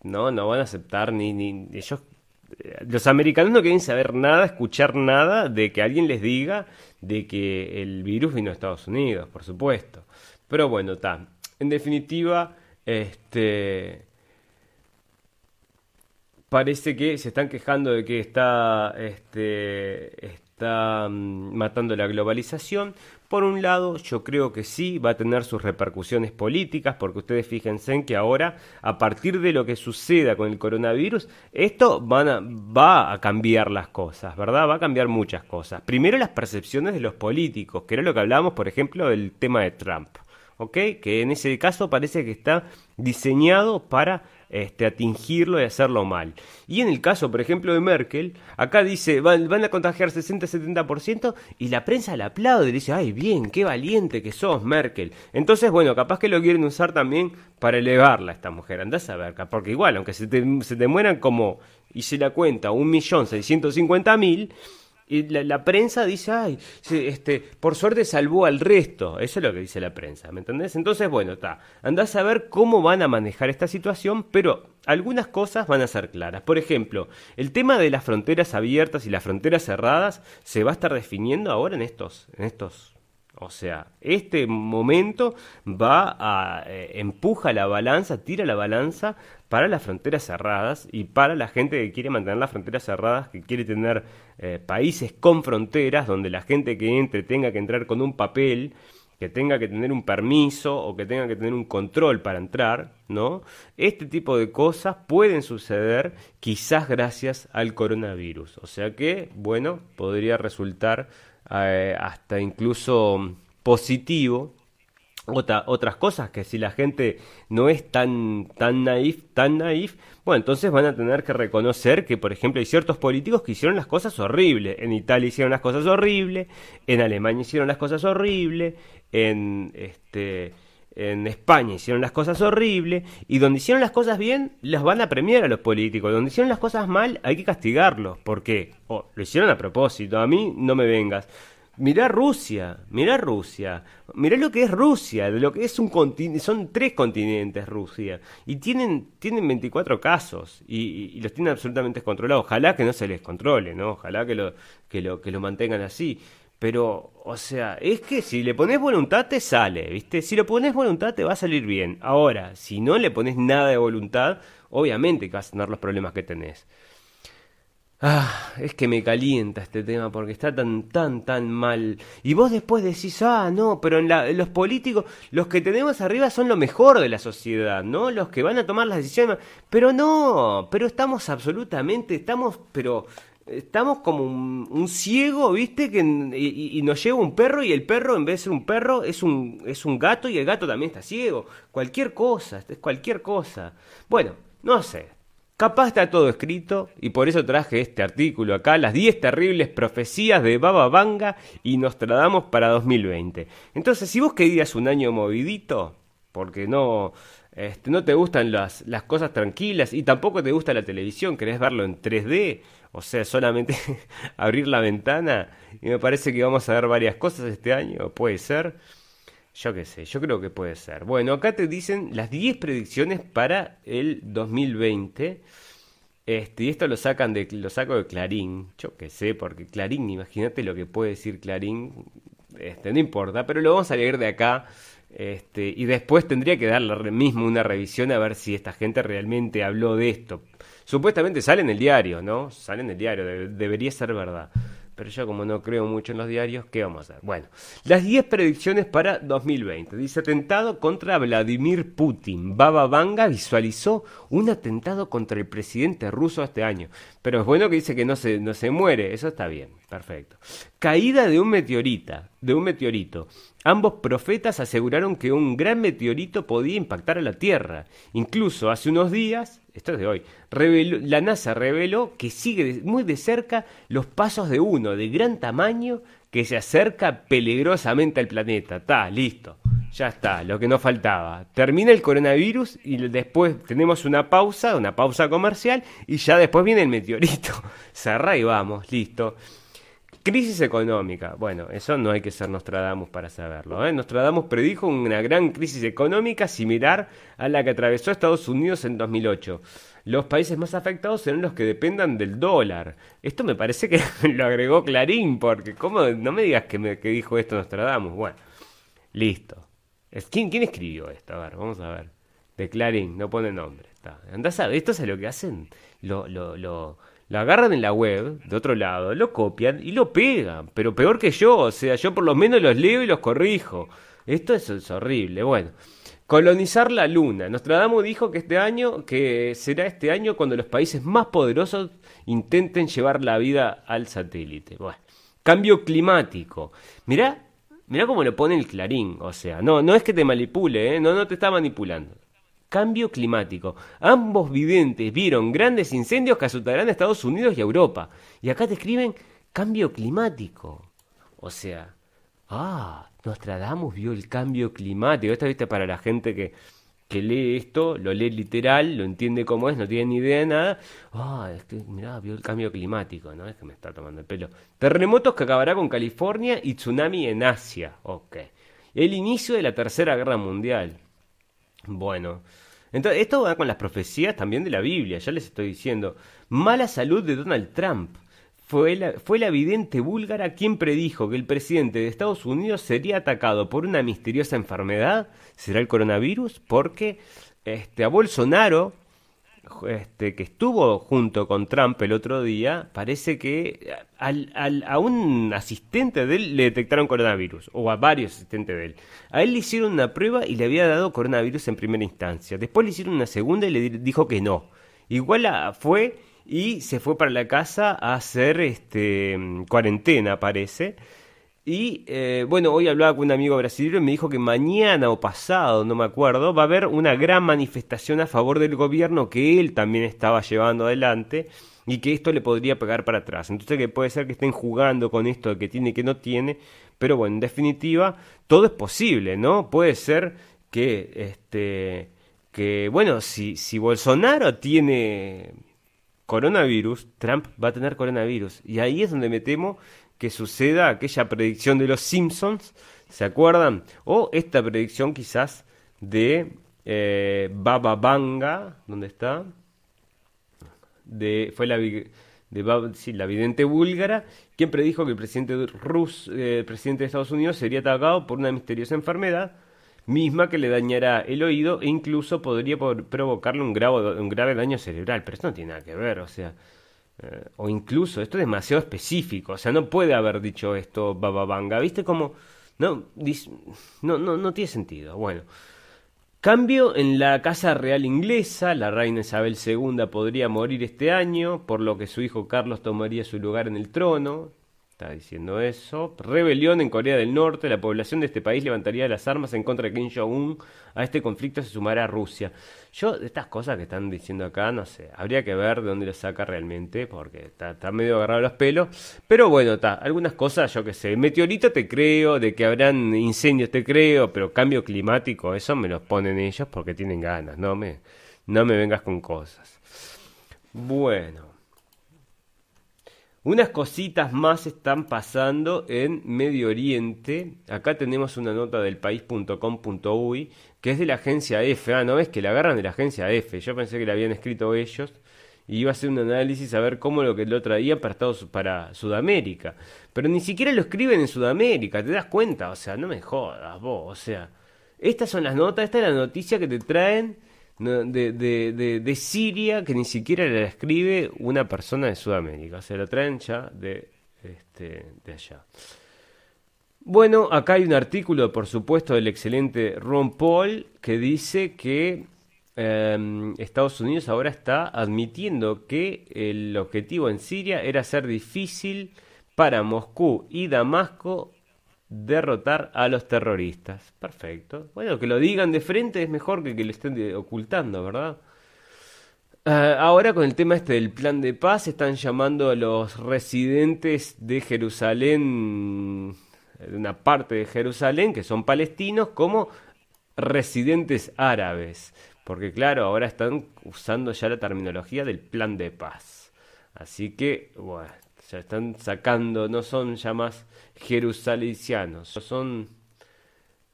no, no van a aceptar ni, ni ellos, eh, los americanos no quieren saber nada, escuchar nada de que alguien les diga de que el virus vino a Estados Unidos, por supuesto. Pero bueno, está. En definitiva, este parece que se están quejando de que está este está mm, matando la globalización. Por un lado, yo creo que sí va a tener sus repercusiones políticas, porque ustedes fíjense en que ahora, a partir de lo que suceda con el coronavirus, esto va a cambiar las cosas, ¿verdad? Va a cambiar muchas cosas. Primero las percepciones de los políticos, que era lo que hablábamos, por ejemplo, del tema de Trump. ¿Ok? Que en ese caso parece que está diseñado para este, atingirlo y hacerlo mal. Y en el caso, por ejemplo, de Merkel, acá dice, van, a contagiar 60-70% y la prensa la aplaude y dice, ay, bien, qué valiente que sos, Merkel. Entonces, bueno, capaz que lo quieren usar también para elevarla esta mujer, andás a ver, porque igual, aunque se te, se mueran como, se la cuenta, 1.650.000, y la, prensa dice, ay, este, por suerte salvó al resto. Eso es lo que dice la prensa, ¿me entendés? Entonces, bueno, está. Andás a ver cómo van a manejar esta situación, pero algunas cosas van a ser claras. Por ejemplo, el tema de las fronteras abiertas y las fronteras cerradas se va a estar definiendo ahora en estos, en estos O sea, este momento va a eh, empuja la balanza, tira la balanza para las fronteras cerradas y para la gente que quiere mantener las fronteras cerradas, que quiere tener eh, países con fronteras donde la gente que entre tenga que entrar con un papel, que tenga que tener un permiso o que tenga que tener un control para entrar, ¿no? Este tipo de cosas pueden suceder quizás gracias al coronavirus. O sea que, bueno, podría resultar eh, hasta incluso positivo. Otra, otras cosas que si la gente no es tan, tan naif, tan naif, bueno, entonces van a tener que reconocer que, por ejemplo, hay ciertos políticos que hicieron las cosas horribles. En Italia hicieron las cosas horribles, en Alemania hicieron las cosas horribles, en este en España hicieron las cosas horribles y donde hicieron las cosas bien las van a premiar a los políticos, donde hicieron las cosas mal hay que castigarlos, ¿por qué? Oh, lo hicieron a propósito, a mí no me vengas. Mirá Rusia, mirá Rusia, mirá lo que es Rusia, de lo que es un continente, son tres continentes Rusia, y tienen, tienen 24 casos, y, los tienen absolutamente controlados. Ojalá que no se les controle, ¿no? Ojalá que lo, que lo, que lo mantengan así. Pero, o sea, es que si le pones voluntad te sale, ¿viste? Si le pones voluntad te va a salir bien. Ahora, si no le pones nada de voluntad, obviamente que vas a tener los problemas que tenés. Ah, es que me calienta este tema porque está tan, tan, tan mal. Y vos después decís, ah, no, pero en, la, los políticos, los que tenemos arriba son lo mejor de la sociedad, ¿no? Los que van a tomar las decisiones. Pero no, pero estamos absolutamente, estamos, pero estamos como un, ciego, ¿viste? Que, y, nos lleva un perro y el perro, en vez de ser un perro, es un, es un gato y el gato también está ciego. Cualquier cosa, es cualquier cosa. Bueno, no sé. Capaz está todo escrito y por eso traje este artículo acá, las 10 terribles profecías de Baba Vanga y Nostradamus para 2020. Entonces, si vos querías un año movidito, porque no, este, no te gustan las, las cosas tranquilas y tampoco te gusta la televisión, querés verlo en 3D, o sea, solamente abrir la ventana y me parece que vamos a ver varias cosas este año, puede ser. Yo qué sé, yo creo que puede ser. Bueno, acá te dicen las 10 predicciones para el 2020. Este, y esto lo sacan de lo saco de Clarín. Yo qué sé, porque Clarín, imagínate lo que puede decir Clarín. Este, no importa, pero lo vamos a leer de acá. Este, y después tendría que darle mismo una revisión a ver si esta gente realmente habló de esto. Supuestamente sale en el diario, ¿no? Sale en el diario, debería ser verdad. Pero yo como no creo mucho en los diarios, ¿qué vamos a hacer? Bueno, las 10 predicciones para 2020. Dice atentado contra Vladimir Putin. Baba Vanga visualizó un atentado contra el presidente ruso este año. Pero es bueno que dice que no se, no se muere. Eso está bien. Perfecto. Caída de un meteorita, de un meteorito. Ambos profetas aseguraron que un gran meteorito podía impactar a la Tierra. Incluso hace unos días, esto es de hoy, la NASA reveló que sigue muy de cerca los pasos de uno de gran tamaño que se acerca peligrosamente al planeta. Está, listo. Ya está, lo que nos faltaba. Termina el coronavirus y después tenemos una pausa, una pausa comercial y ya después viene el meteorito. Cerra y vamos, listo. Crisis económica. Bueno, eso no hay que ser Nostradamus para saberlo. ¿eh? Nostradamus predijo una gran crisis económica similar a la que atravesó Estados Unidos en 2008. Los países más afectados serán los que dependan del dólar. Esto me parece que lo agregó Clarín, porque ¿cómo? No me digas que, me, dijo esto Nostradamus. Bueno, listo. ¿Quién, ¿Quién escribió esto? A ver, vamos a ver. De Clarín, no pone nombre. Está. Andás esto es lo que hacen. Lo, lo, lo la agarran en la web, de otro lado, lo copian y lo pegan. Pero peor que yo, o sea, yo por lo menos los leo y los corrijo. Esto es, horrible. Bueno, colonizar la luna. Nostradamus dijo que este año, que será este año cuando los países más poderosos intenten llevar la vida al satélite. Bueno, cambio climático. Mirá, mirá cómo lo pone el clarín. O sea, no, no es que te manipule, ¿eh? no, no te está manipulando cambio climático. Ambos videntes vieron grandes incendios que azotarán a Estados Unidos y Europa. Y acá te escriben cambio climático. O sea, ah, Nostradamus vio el cambio climático. Esta viste para la gente que, que lee esto, lo lee literal, lo entiende como es, no tiene ni idea de nada. Ah, es que, mirá, vio el cambio climático, ¿no? Es que me está tomando el pelo. Terremotos que acabará con California y tsunami en Asia. Ok. El inicio de la Tercera Guerra Mundial. Bueno, entonces esto va con las profecías también de la Biblia, ya les estoy diciendo. Mala salud de Donald Trump. fue la, fue la vidente búlgara quien predijo que el presidente de Estados Unidos sería atacado por una misteriosa enfermedad, será el coronavirus, porque este, a Bolsonaro, este, que estuvo junto con Trump el otro día, parece que al, al, a un asistente de él le detectaron coronavirus, o a varios asistentes de él. A él le hicieron una prueba y le había dado coronavirus en primera instancia. Después le hicieron una segunda y le dijo que no. Igual fue y se fue para la casa a hacer este, cuarentena, parece. Y eh, bueno, hoy hablaba con un amigo brasileño y me dijo que mañana o pasado, no me acuerdo, va a haber una gran manifestación a favor del gobierno que él también estaba llevando adelante y que esto le podría pegar para atrás. Entonces que puede ser que estén jugando con esto de que tiene que no tiene, pero bueno, en definitiva, todo es posible, ¿no? Puede ser que este que bueno, si si Bolsonaro tiene coronavirus, Trump va a tener coronavirus. Y ahí es donde me temo que suceda aquella predicción de los Simpsons, ¿se acuerdan? O esta predicción quizás de eh, Baba Vanga, ¿dónde está? De, fue la, de, sí, la vidente búlgara, quien predijo que el presidente, Rus, eh, el presidente de Estados Unidos sería atacado por una misteriosa enfermedad misma que le dañará el oído e incluso podría provocarle un grave, un grave daño cerebral. Pero esto no tiene nada que ver, o sea, eh, o incluso esto es demasiado específico, o sea, no puede haber dicho esto Bababanga, ¿viste? Como, no, no, no, no tiene sentido. Bueno, cambio en la Casa Real Inglesa, la reina Isabel II podría morir este año, por lo que su hijo Carlos tomaría su lugar en el trono. Está diciendo eso. Rebelión en Corea del Norte. La población de este país levantaría las armas en contra de Kim Jong-un. A este conflicto se sumará Rusia. Yo, de estas cosas que están diciendo acá, no sé. Habría que ver de dónde lo saca realmente. Porque está, medio agarrado los pelos. Pero bueno, está. Algunas cosas, yo que sé. Meteorito te creo. De que habrán incendios te creo. Pero cambio climático, eso me los ponen ellos porque tienen ganas. No me, no me vengas con cosas. Bueno. Unas cositas más están pasando en Medio Oriente. Acá tenemos una nota del país.com.uy que es de la agencia F. Ah, ¿no ves que la agarran de la agencia F? Yo pensé que la habían escrito ellos y iba a hacer un análisis a ver cómo lo que lo traían para, para Sudamérica. Pero ni siquiera lo escriben en Sudamérica, ¿te das cuenta? O sea, no me jodas vos. O sea, estas son las notas, esta es la noticia que te traen de, de, de, Siria que ni siquiera la escribe una persona de Sudamérica, se la traen ya de, este, de allá. Bueno, acá hay un artículo, por supuesto, del excelente Ron Paul que dice que em, Estados Unidos ahora está admitiendo que el objetivo en Siria era ser difícil para Moscú y Damasco derrotar a los terroristas. Perfecto. Bueno, que lo digan de frente es mejor que que lo estén ocultando, ¿verdad? Ah, ahora con el tema este del plan de paz están llamando a los residentes de Jerusalén, de una parte de Jerusalén, que son palestinos, como residentes árabes. Porque claro, ahora están usando ya la terminología del plan de paz. Así que, bueno, ya están sacando, no son ya más jerusalicianos, son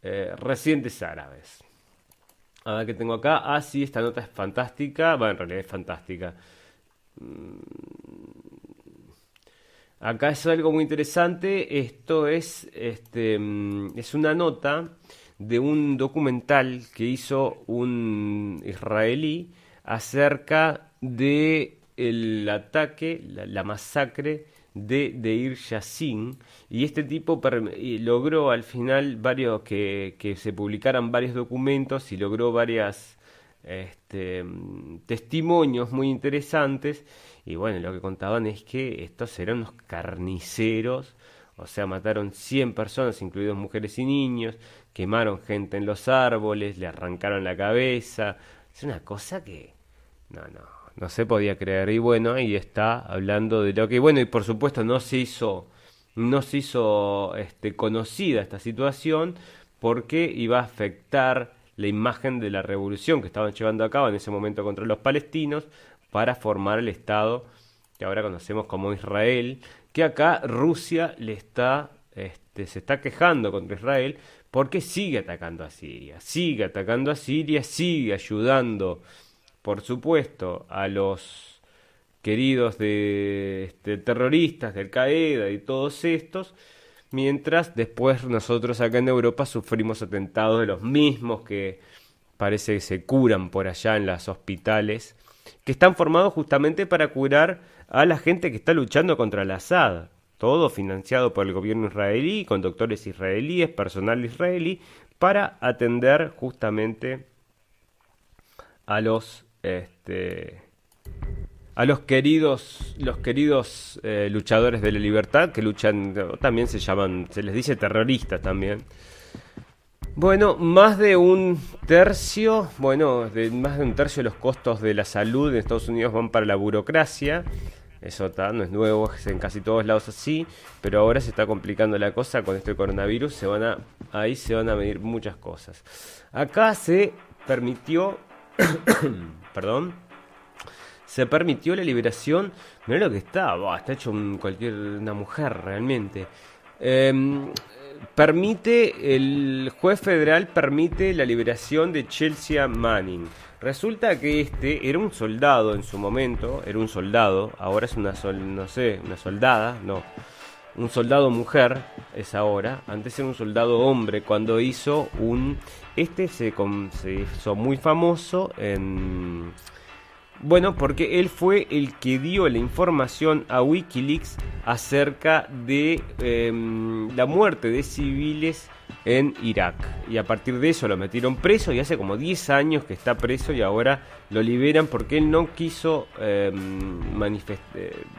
eh, residentes árabes. A ver qué tengo acá. Ah, sí, esta nota es fantástica. Bueno, en realidad es fantástica. Mm. Acá es algo muy interesante. Esto es, este, mm, es una nota de un documental que hizo un israelí acerca de el ataque, la, masacre de Deir Yassin y este tipo logró al final varios que, que, se publicaran varios documentos y logró varias este, testimonios muy interesantes. Y bueno lo que contaban es que estos eran unos carniceros o sea mataron 100 personas incluidos mujeres y niños quemaron gente en los árboles le arrancaron la cabeza. Es una cosa que no no no se podía creer. Y bueno, ahí está hablando de lo que, bueno, y por supuesto no se hizo, no se hizo este, conocida esta situación porque iba a afectar la imagen de la revolución que estaban llevando a cabo en ese momento contra los palestinos para formar el Estado que ahora conocemos como Israel, que acá Rusia le está, este, se está quejando contra Israel porque sigue atacando a Siria, sigue atacando a Siria, sigue ayudando por supuesto, a los queridos de este, terroristas, del Qaeda y todos estos, mientras después nosotros acá en Europa sufrimos atentados de los mismos que parece que se curan por allá en los hospitales, que están formados justamente para curar a la gente que está luchando contra el Assad. Todo financiado por el gobierno israelí, con doctores israelíes, personal israelí, para atender justamente a los este, a los queridos los queridos eh, luchadores de la libertad que luchan también se llaman se les dice terroristas también. Bueno más de un tercio bueno más de un tercio de los costos de la salud en Estados Unidos van para la burocracia. Eso está, no es nuevo, es en casi todos lados así, pero ahora se está complicando la cosa con este coronavirus, se van a, ahí se van a medir muchas cosas. Acá se permitió, perdón, se permitió la liberación, mira lo que está, está hecho cualquier una mujer realmente. Em, permite, el juez federal permite la liberación de Chelsea Manning. Resulta que este era un soldado en su momento, era un soldado, ahora es una sol, no sé, una soldada, no. Un soldado mujer es ahora, antes era un soldado hombre cuando hizo un este se, se hizo muy famoso en bueno, porque él fue el que dio la información a Wikileaks acerca de em, la muerte de civiles en Irak. Y a partir de eso lo metieron preso y hace como 10 años que está preso y ahora lo liberan porque él no quiso eh,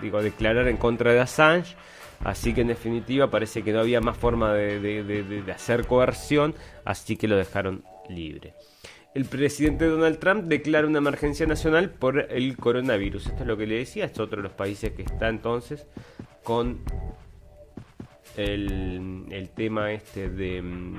digo, declarar en contra de Assange. Así que en definitiva parece que no había más forma de hacer coerción, así que lo dejaron libre el presidente Donald Trump declara una emergencia nacional por el coronavirus. Esto es lo que le decía, es otro de los países que está entonces con el, tema este de mm,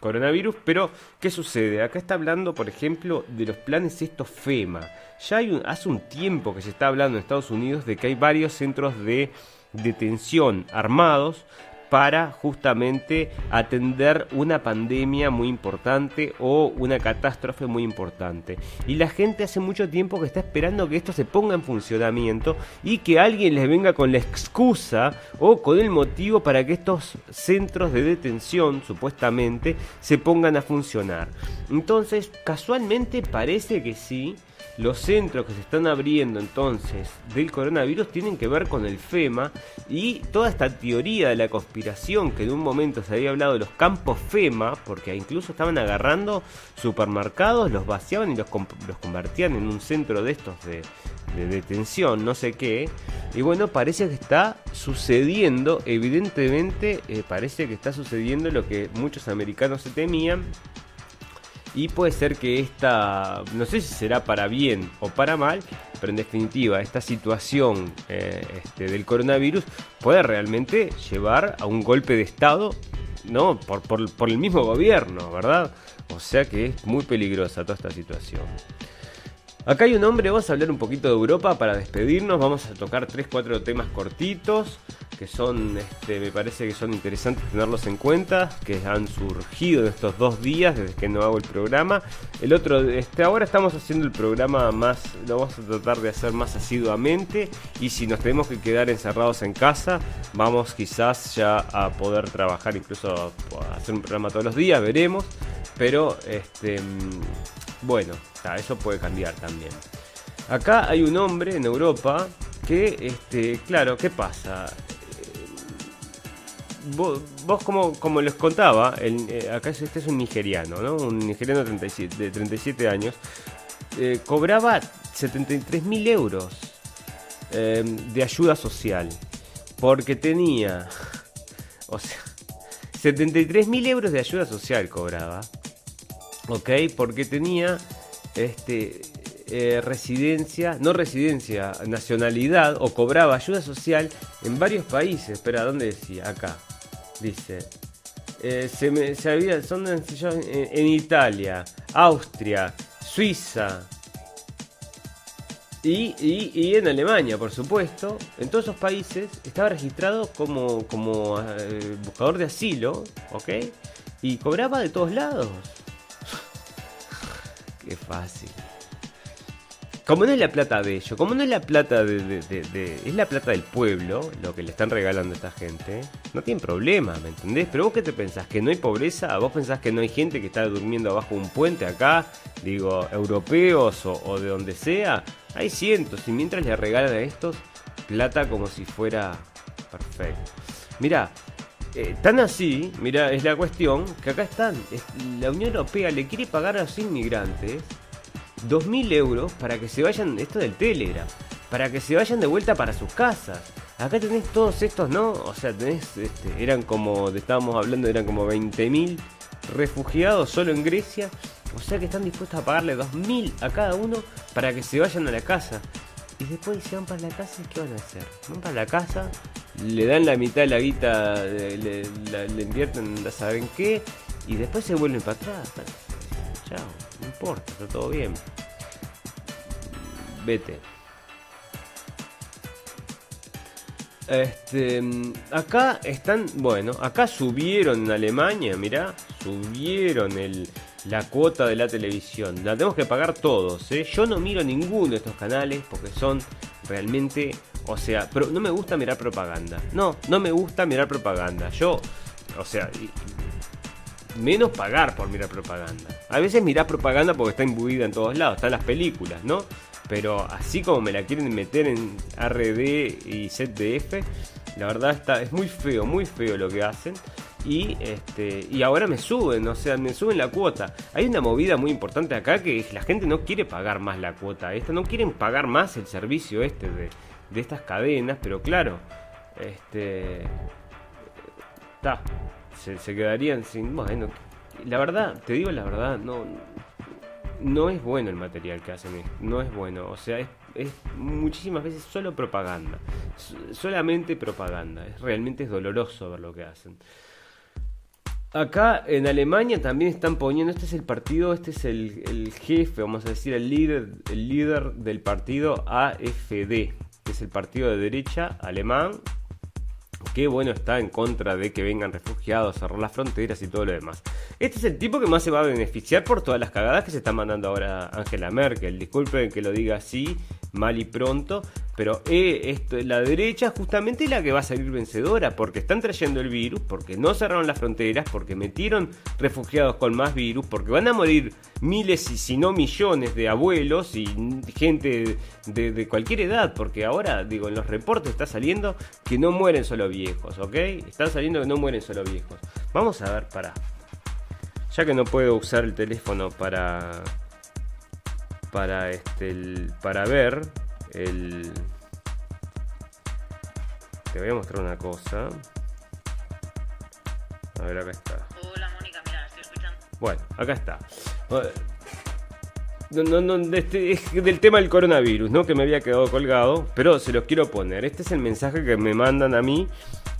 coronavirus. Pero, ¿qué sucede? Acá está hablando, por ejemplo, de los planes estos FEMA. Ya hay hace un tiempo que se está hablando en Estados Unidos de que hay varios centros de detención armados para justamente atender una pandemia muy importante o una catástrofe muy importante. Y la gente hace mucho tiempo que está esperando que esto se ponga en funcionamiento y que alguien les venga con la excusa o con el motivo para que estos centros de detención, supuestamente, se pongan a funcionar. Entonces, casualmente parece que sí, los centros que se están abriendo entonces del coronavirus tienen que ver con el FEMA y toda esta teoría de la conspiración que en un momento se había hablado de los campos FEMA, porque incluso estaban agarrando supermercados, los vaciaban y los, los convertían en un centro de estos de, detención, no sé qué. Y bueno, parece que está sucediendo, evidentemente eh, parece que está sucediendo lo que muchos americanos se temían y puede ser que esta, no sé si será para bien o para mal, pero en definitiva esta situación eh, este, del coronavirus puede realmente llevar a un golpe de Estado, ¿no? Por, por, por el mismo gobierno, ¿verdad? O sea que es muy peligrosa toda esta situación. Acá hay un hombre, vamos a hablar un poquito de Europa para despedirnos, vamos a tocar 3-4 temas cortitos que son, este, me parece que son interesantes tenerlos en cuenta, que han surgido en estos dos días desde que no hago el programa. El otro, este, ahora estamos haciendo el programa más, lo vamos a tratar de hacer más asiduamente y si nos tenemos que quedar encerrados en casa, vamos quizás ya a poder trabajar, incluso hacer un programa todos los días, veremos, pero este, bueno, eso puede cambiar también. Acá hay un hombre en Europa que, este, claro, ¿qué pasa? vos, como, les contaba, eh, acá este es un nigeriano, ¿no? Un nigeriano de 37, de 37 años. Eh, cobraba 73 mil euros eh, de ayuda social. Porque tenía... O sea, 73 mil euros de ayuda social cobraba. ¿Ok? Porque tenía este, residencia, no residencia, nacionalidad o cobraba ayuda social en varios países. Espera, ¿dónde decía? Acá. Dice, eh, se, me, se había, son en, en, Italia, Austria, Suiza y, y, y, en Alemania, por supuesto. En todos esos países estaba registrado como, como eh, buscador de asilo, ¿ok? Y cobraba de todos lados. Qué fácil. como no es la plata de ellos, como no es la plata de, es la plata del pueblo, lo que le están regalando a esta gente, no tienen problema, ¿me entendés? Pero vos qué te pensás, que no hay pobreza, vos pensás que no hay gente que está durmiendo abajo de un puente acá, digo, europeos o, de donde sea, hay cientos, y mientras le regalan a estos plata como si fuera perfecto. Mirá, eh, tan así, mira, es la cuestión que acá están, la Unión Europea le quiere pagar a los inmigrantes 2.000 euros para que se vayan, esto del Telegram, para que se vayan de vuelta para sus casas. Acá tenés todos estos, ¿no? O sea, tenés, este, eran como, estábamos hablando, eran como 20.000 refugiados solo en Grecia. O sea que están dispuestos a pagarle 2.000 a cada uno para que se vayan a la casa. Y después si van para la casa, ¿qué van a hacer? Van para la casa, le dan la mitad de la guita, le, le, invierten, no saben qué, y después se vuelven para atrás. Chao, no importa, está todo bien. Vete. Este, acá están, bueno, acá subieron en Alemania, mirá, subieron el, la cuota de la televisión. La tenemos que pagar todos, ¿eh? Yo no miro ninguno de estos canales porque son realmente, o sea, pero no me gusta mirar propaganda. No, no me gusta mirar propaganda. Yo, o sea, menos pagar por mirar propaganda. A veces mirar propaganda porque está imbuida en todos lados, están las películas, ¿no? Pero así como me la quieren meter en RD y ZDF, la verdad está, es muy feo, muy feo lo que hacen. Y este y ahora me suben, o sea, me suben la cuota. Hay una movida muy importante acá que la gente no quiere pagar más la cuota esta, no quieren pagar más el servicio este de, de estas cadenas, pero claro, este está se, quedarían sin. Bueno, la verdad, te digo la verdad, no, no es bueno el material que hacen, no es bueno. O sea, es, muchísimas veces solo propaganda, solamente propaganda. Es realmente es doloroso ver lo que hacen. Acá en Alemania también están poniendo, este es el partido, este es el, el jefe, vamos a decir, el líder, el líder del partido AFD, que es el partido de derecha alemán, Qué bueno está en contra de que vengan refugiados, cerrar las fronteras y todo lo demás. Este es el tipo que más se va a beneficiar por todas las cagadas que se están mandando ahora Angela Merkel. Disculpen que lo diga así, mal y pronto, pero eh, esto, la derecha justamente es la que va a salir vencedora, porque están trayendo el virus, porque no cerraron las fronteras, porque metieron refugiados con más virus, porque van a morir miles y si no millones de abuelos y gente de, cualquier edad, porque ahora, digo, en los reportes está saliendo que no mueren solo viejos, ¿ok? Están saliendo que no mueren solo viejos. Vamos a ver, para. Ya que no puedo usar el teléfono para para este para ver el te voy a mostrar una cosa a ver acá está
hola Mónica mira estoy escuchando
bueno acá está no, no, este, es del tema del coronavirus, ¿no? Que me había quedado colgado, pero se los quiero poner. Este es el mensaje que me mandan a mí,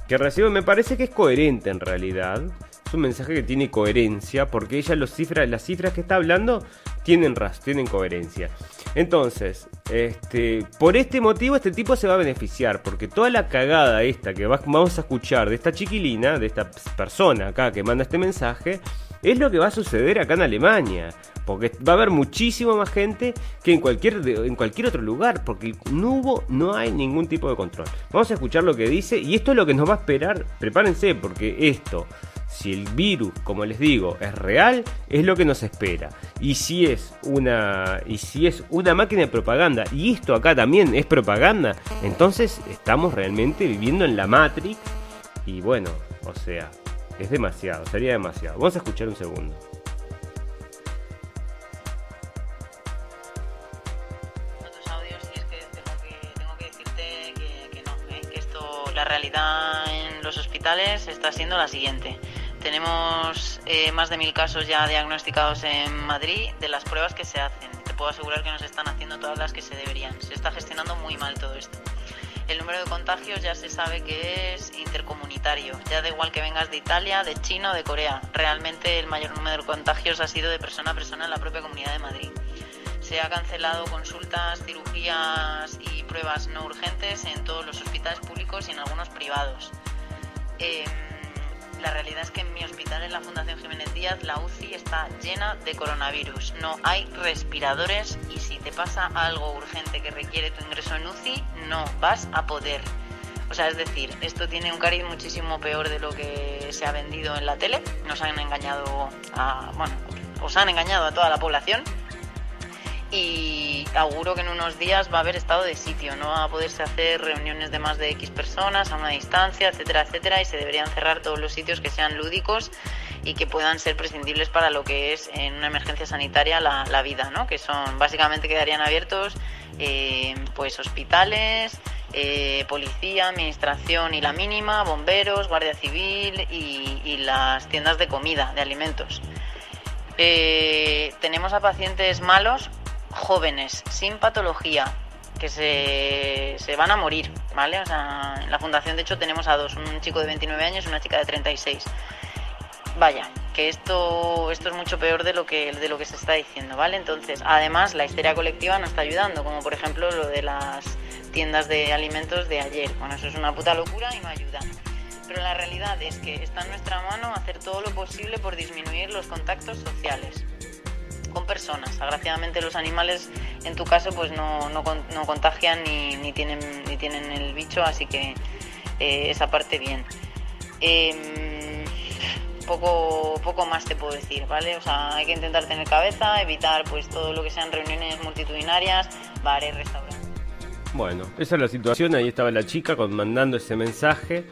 que recibo, me parece que es coherente en realidad. Es un mensaje que tiene coherencia, porque ella los cifras, las cifras que está hablando tienen tienen coherencia. Entonces, este, por este motivo este tipo se va a beneficiar, porque toda la cagada esta que vamos a escuchar de esta chiquilina, de esta persona acá que manda este mensaje, es lo que va a suceder acá en Alemania. Porque va a haber muchísimo más gente que en cualquier, en cualquier otro lugar. Porque no hubo, no hay ningún tipo de control. Vamos a escuchar lo que dice. Y esto es lo que nos va a esperar. Prepárense, porque esto si el virus, como les digo, es real, es lo que nos espera. Y si es una y si es una máquina de propaganda y esto acá también es propaganda, entonces estamos realmente viviendo en la Matrix y bueno, o sea, es demasiado, sería demasiado. Vamos a escuchar un segundo.
La realidad en los hospitales está siendo la siguiente. Tenemos eh, más de mil casos ya diagnosticados en Madrid de las pruebas que se hacen. Te puedo asegurar que no se están haciendo todas las que se deberían. Se está gestionando muy mal todo esto. El número de contagios ya se sabe que es intercomunitario. Ya da igual que vengas de Italia, de China o de Corea. Realmente el mayor número de contagios ha sido de persona a persona en la propia comunidad de Madrid. Se ha cancelado consultas, cirugías y pruebas no urgentes en todos los hospitales públicos y en algunos privados. Eh, la realidad es que en mi hospital, en la Fundación Jiménez Díaz, la UCI está llena de coronavirus. No hay respiradores y si te pasa algo urgente que requiere tu ingreso en UCI, no vas a poder. O sea, es decir, esto tiene un cariz muchísimo peor de lo que se ha vendido en la tele. Nos han engañado a, bueno, os han engañado a toda la población y auguro que en unos días va a haber estado de sitio, no va a poderse hacer reuniones de más de X personas a una distancia, etcétera, etcétera, y se deberían cerrar todos los sitios que sean lúdicos y que puedan ser prescindibles para lo que es en una emergencia sanitaria la, vida, ¿no? Que son, básicamente quedarían abiertos eh, pues hospitales, eh, policía, administración y la mínima, bomberos, guardia civil y, y las tiendas de comida, de alimentos. Eh, tenemos a pacientes malos jóvenes, sin patología, que se, se, van a morir, ¿vale? O sea, en la fundación de hecho tenemos a dos, un chico de 29 años y una chica de 36. Vaya, que esto, esto es mucho peor de lo, que, de lo que se está diciendo, ¿vale? Entonces, además, la histeria colectiva no está ayudando, como por ejemplo lo de las tiendas de alimentos de ayer. Bueno, eso es una puta locura y no ayuda. Pero la realidad es que está en nuestra mano hacer todo lo posible por disminuir los contactos sociales con personas. Agraciadamente los animales, en tu caso, pues no, no, no contagian ni, ni, tienen, ni tienen el bicho, así que eh, esa parte bien. Eh, poco, poco más te puedo decir, ¿vale? O sea, hay que intentar tener cabeza, evitar pues todo lo que sean reuniones multitudinarias, bares, restaurantes.
Bueno, esa es la situación, ahí estaba la chica mandando ese mensaje.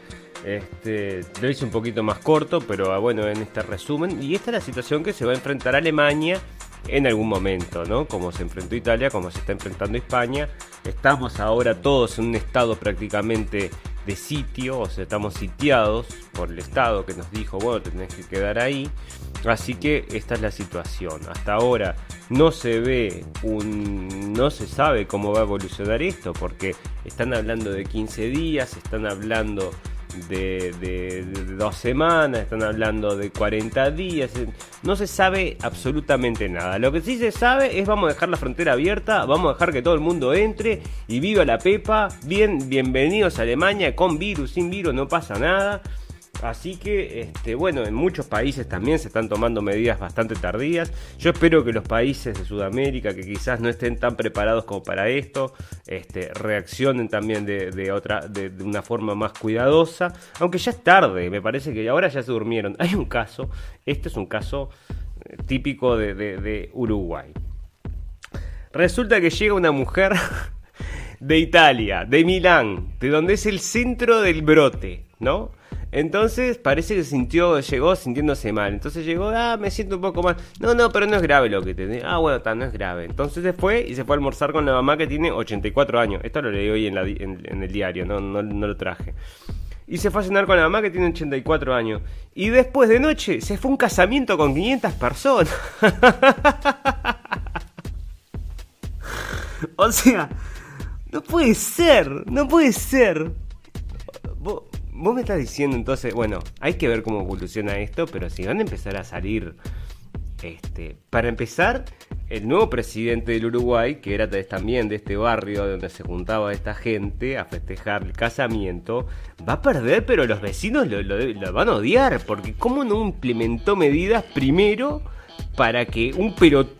Este, lo hice un poquito más corto, pero ah, bueno, en este resumen. Y esta es la situación que se va a enfrentar Alemania en algún momento, ¿no? Como se enfrentó Italia, como se está enfrentando España. Estamos ahora todos en un estado prácticamente de sitio, o sea, estamos sitiados por el Estado que nos dijo, bueno, tenés que quedar ahí. Así que esta es la situación. Hasta ahora no se ve un. no se sabe cómo va a evolucionar esto, porque están hablando de 15 días, están hablando de, dos semanas, están hablando de 40 días, no se sabe absolutamente nada. Lo que sí se sabe es vamos a dejar la frontera abierta, vamos a dejar que todo el mundo entre y viva la Pepa, bien, bienvenidos a Alemania, con virus, sin virus, no pasa nada. Así que, este, bueno, en muchos países también se están tomando medidas bastante tardías. Yo espero que los países de Sudamérica, que quizás no estén tan preparados como para esto, este, reaccionen también de, otra, de, una forma más cuidadosa. Aunque ya es tarde, me parece que ahora ya se durmieron. Hay un caso, este es un caso eh, típico de, de Uruguay. Resulta que llega una mujer de Italia, de Milán, de donde es el centro del brote, ¿no? Entonces parece que sintió, llegó sintiéndose mal. Entonces llegó, ah, me siento un poco mal. No, no, pero no es grave lo que te Ah, bueno, no es grave. Entonces se fue y se fue a almorzar con la mamá que tiene 84 años. Esto lo leí hoy en, en, el diario, no, no, no lo traje. Y se fue a cenar con la mamá que tiene 84 años. Y después de noche se fue a un casamiento con 500 personas. o sea, no puede ser, no puede ser. Vos me estás diciendo entonces, bueno, hay que ver cómo evoluciona esto, pero si van a empezar a salir, este, para empezar, el nuevo presidente del Uruguay, que era también de este barrio donde se juntaba esta gente a festejar el casamiento, va a perder, pero los vecinos lo, van a odiar, porque cómo no implementó medidas primero para que un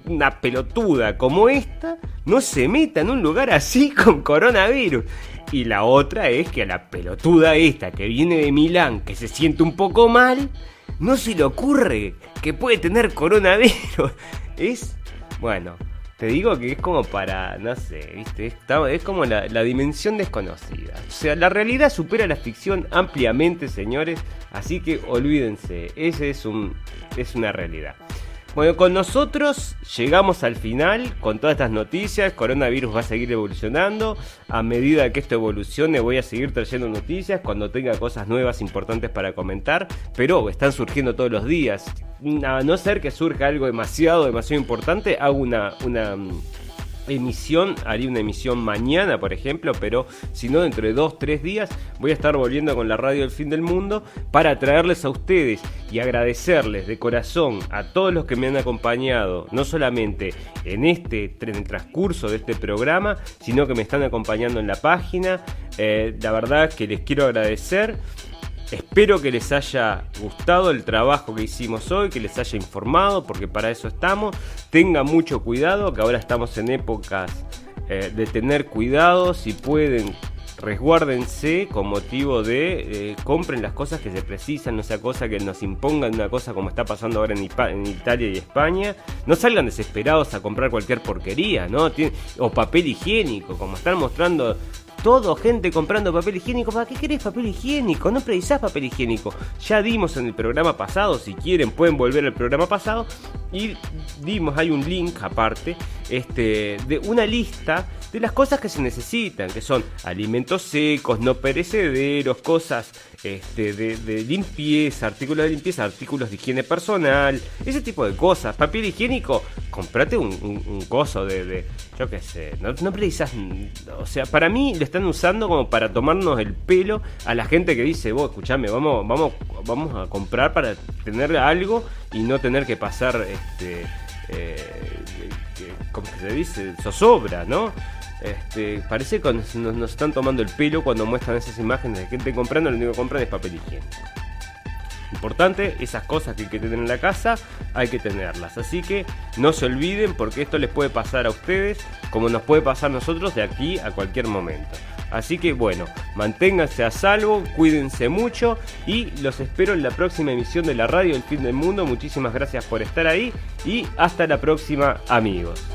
una pelotuda como esta no se meta en un lugar así con coronavirus. Y la otra es que a la pelotuda esta que viene de Milán, que se siente un poco mal, no se le ocurre que puede tener coronavirus. Es, bueno, te digo que es como para, no sé, ¿viste? Es, como la, la, dimensión desconocida. O sea, la realidad supera la ficción ampliamente, señores. Así que olvídense, ese es, un, es una realidad. Bueno, con nosotros llegamos al final con todas estas noticias. Coronavirus va a seguir evolucionando. A medida que esto evolucione, voy a seguir trayendo noticias cuando tenga cosas nuevas importantes para comentar. Pero están surgiendo todos los días. A no ser que surja algo demasiado, demasiado importante, hago una, una emisión, haría una emisión mañana, por ejemplo, pero si no, dentro de dos, tres días voy a estar volviendo con la radio del fin del mundo para traerles a ustedes y agradecerles de corazón a todos los que me han acompañado, no solamente en este el transcurso de este programa, sino que me están acompañando en la página. Eh, la verdad que les quiero agradecer Espero que les haya gustado el trabajo que hicimos hoy, que les haya informado, porque para eso estamos. Tengan mucho cuidado, que ahora estamos en épocas eh, de tener cuidado. Si pueden, resguárdense con motivo de eh, compren las cosas que se precisan, no sea cosa que nos impongan una cosa como está pasando ahora en, Italia y España. No salgan desesperados a comprar cualquier porquería, ¿no? o papel higiénico, como están mostrando todo gente comprando papel higiénico. ¿Para qué querés papel higiénico? No precisás papel higiénico. Ya dimos en el programa pasado, si quieren pueden volver al programa pasado. Y dimos, hay un link aparte, este, de una lista de las cosas que se necesitan, que son alimentos secos, no perecederos, cosas este, de, limpieza, artículos de limpieza, artículos de higiene personal, ese tipo de cosas. Papel higiénico, comprate un, un, coso de, yo qué sé, no, no precisas, o sea, para mí están usando como para tomarnos el pelo a la gente que dice, vos, escuchame, vamos, vamos, vamos a comprar para tener algo y no tener que pasar, este, eh, ¿cómo se dice? Zozobra, ¿no? Este, parece que nos, nos, están tomando el pelo cuando muestran esas imágenes de gente comprando, lo único que compran es papel higiénico. Importante, esas cosas que hay que tener en la casa, hay que tenerlas. Así que no se olviden porque esto les puede pasar a ustedes como nos puede pasar a nosotros de aquí a cualquier momento. Así que bueno, manténganse a salvo, cuídense mucho y los espero en la próxima emisión de la radio El Fin del Mundo. Muchísimas gracias por estar ahí y hasta la próxima amigos.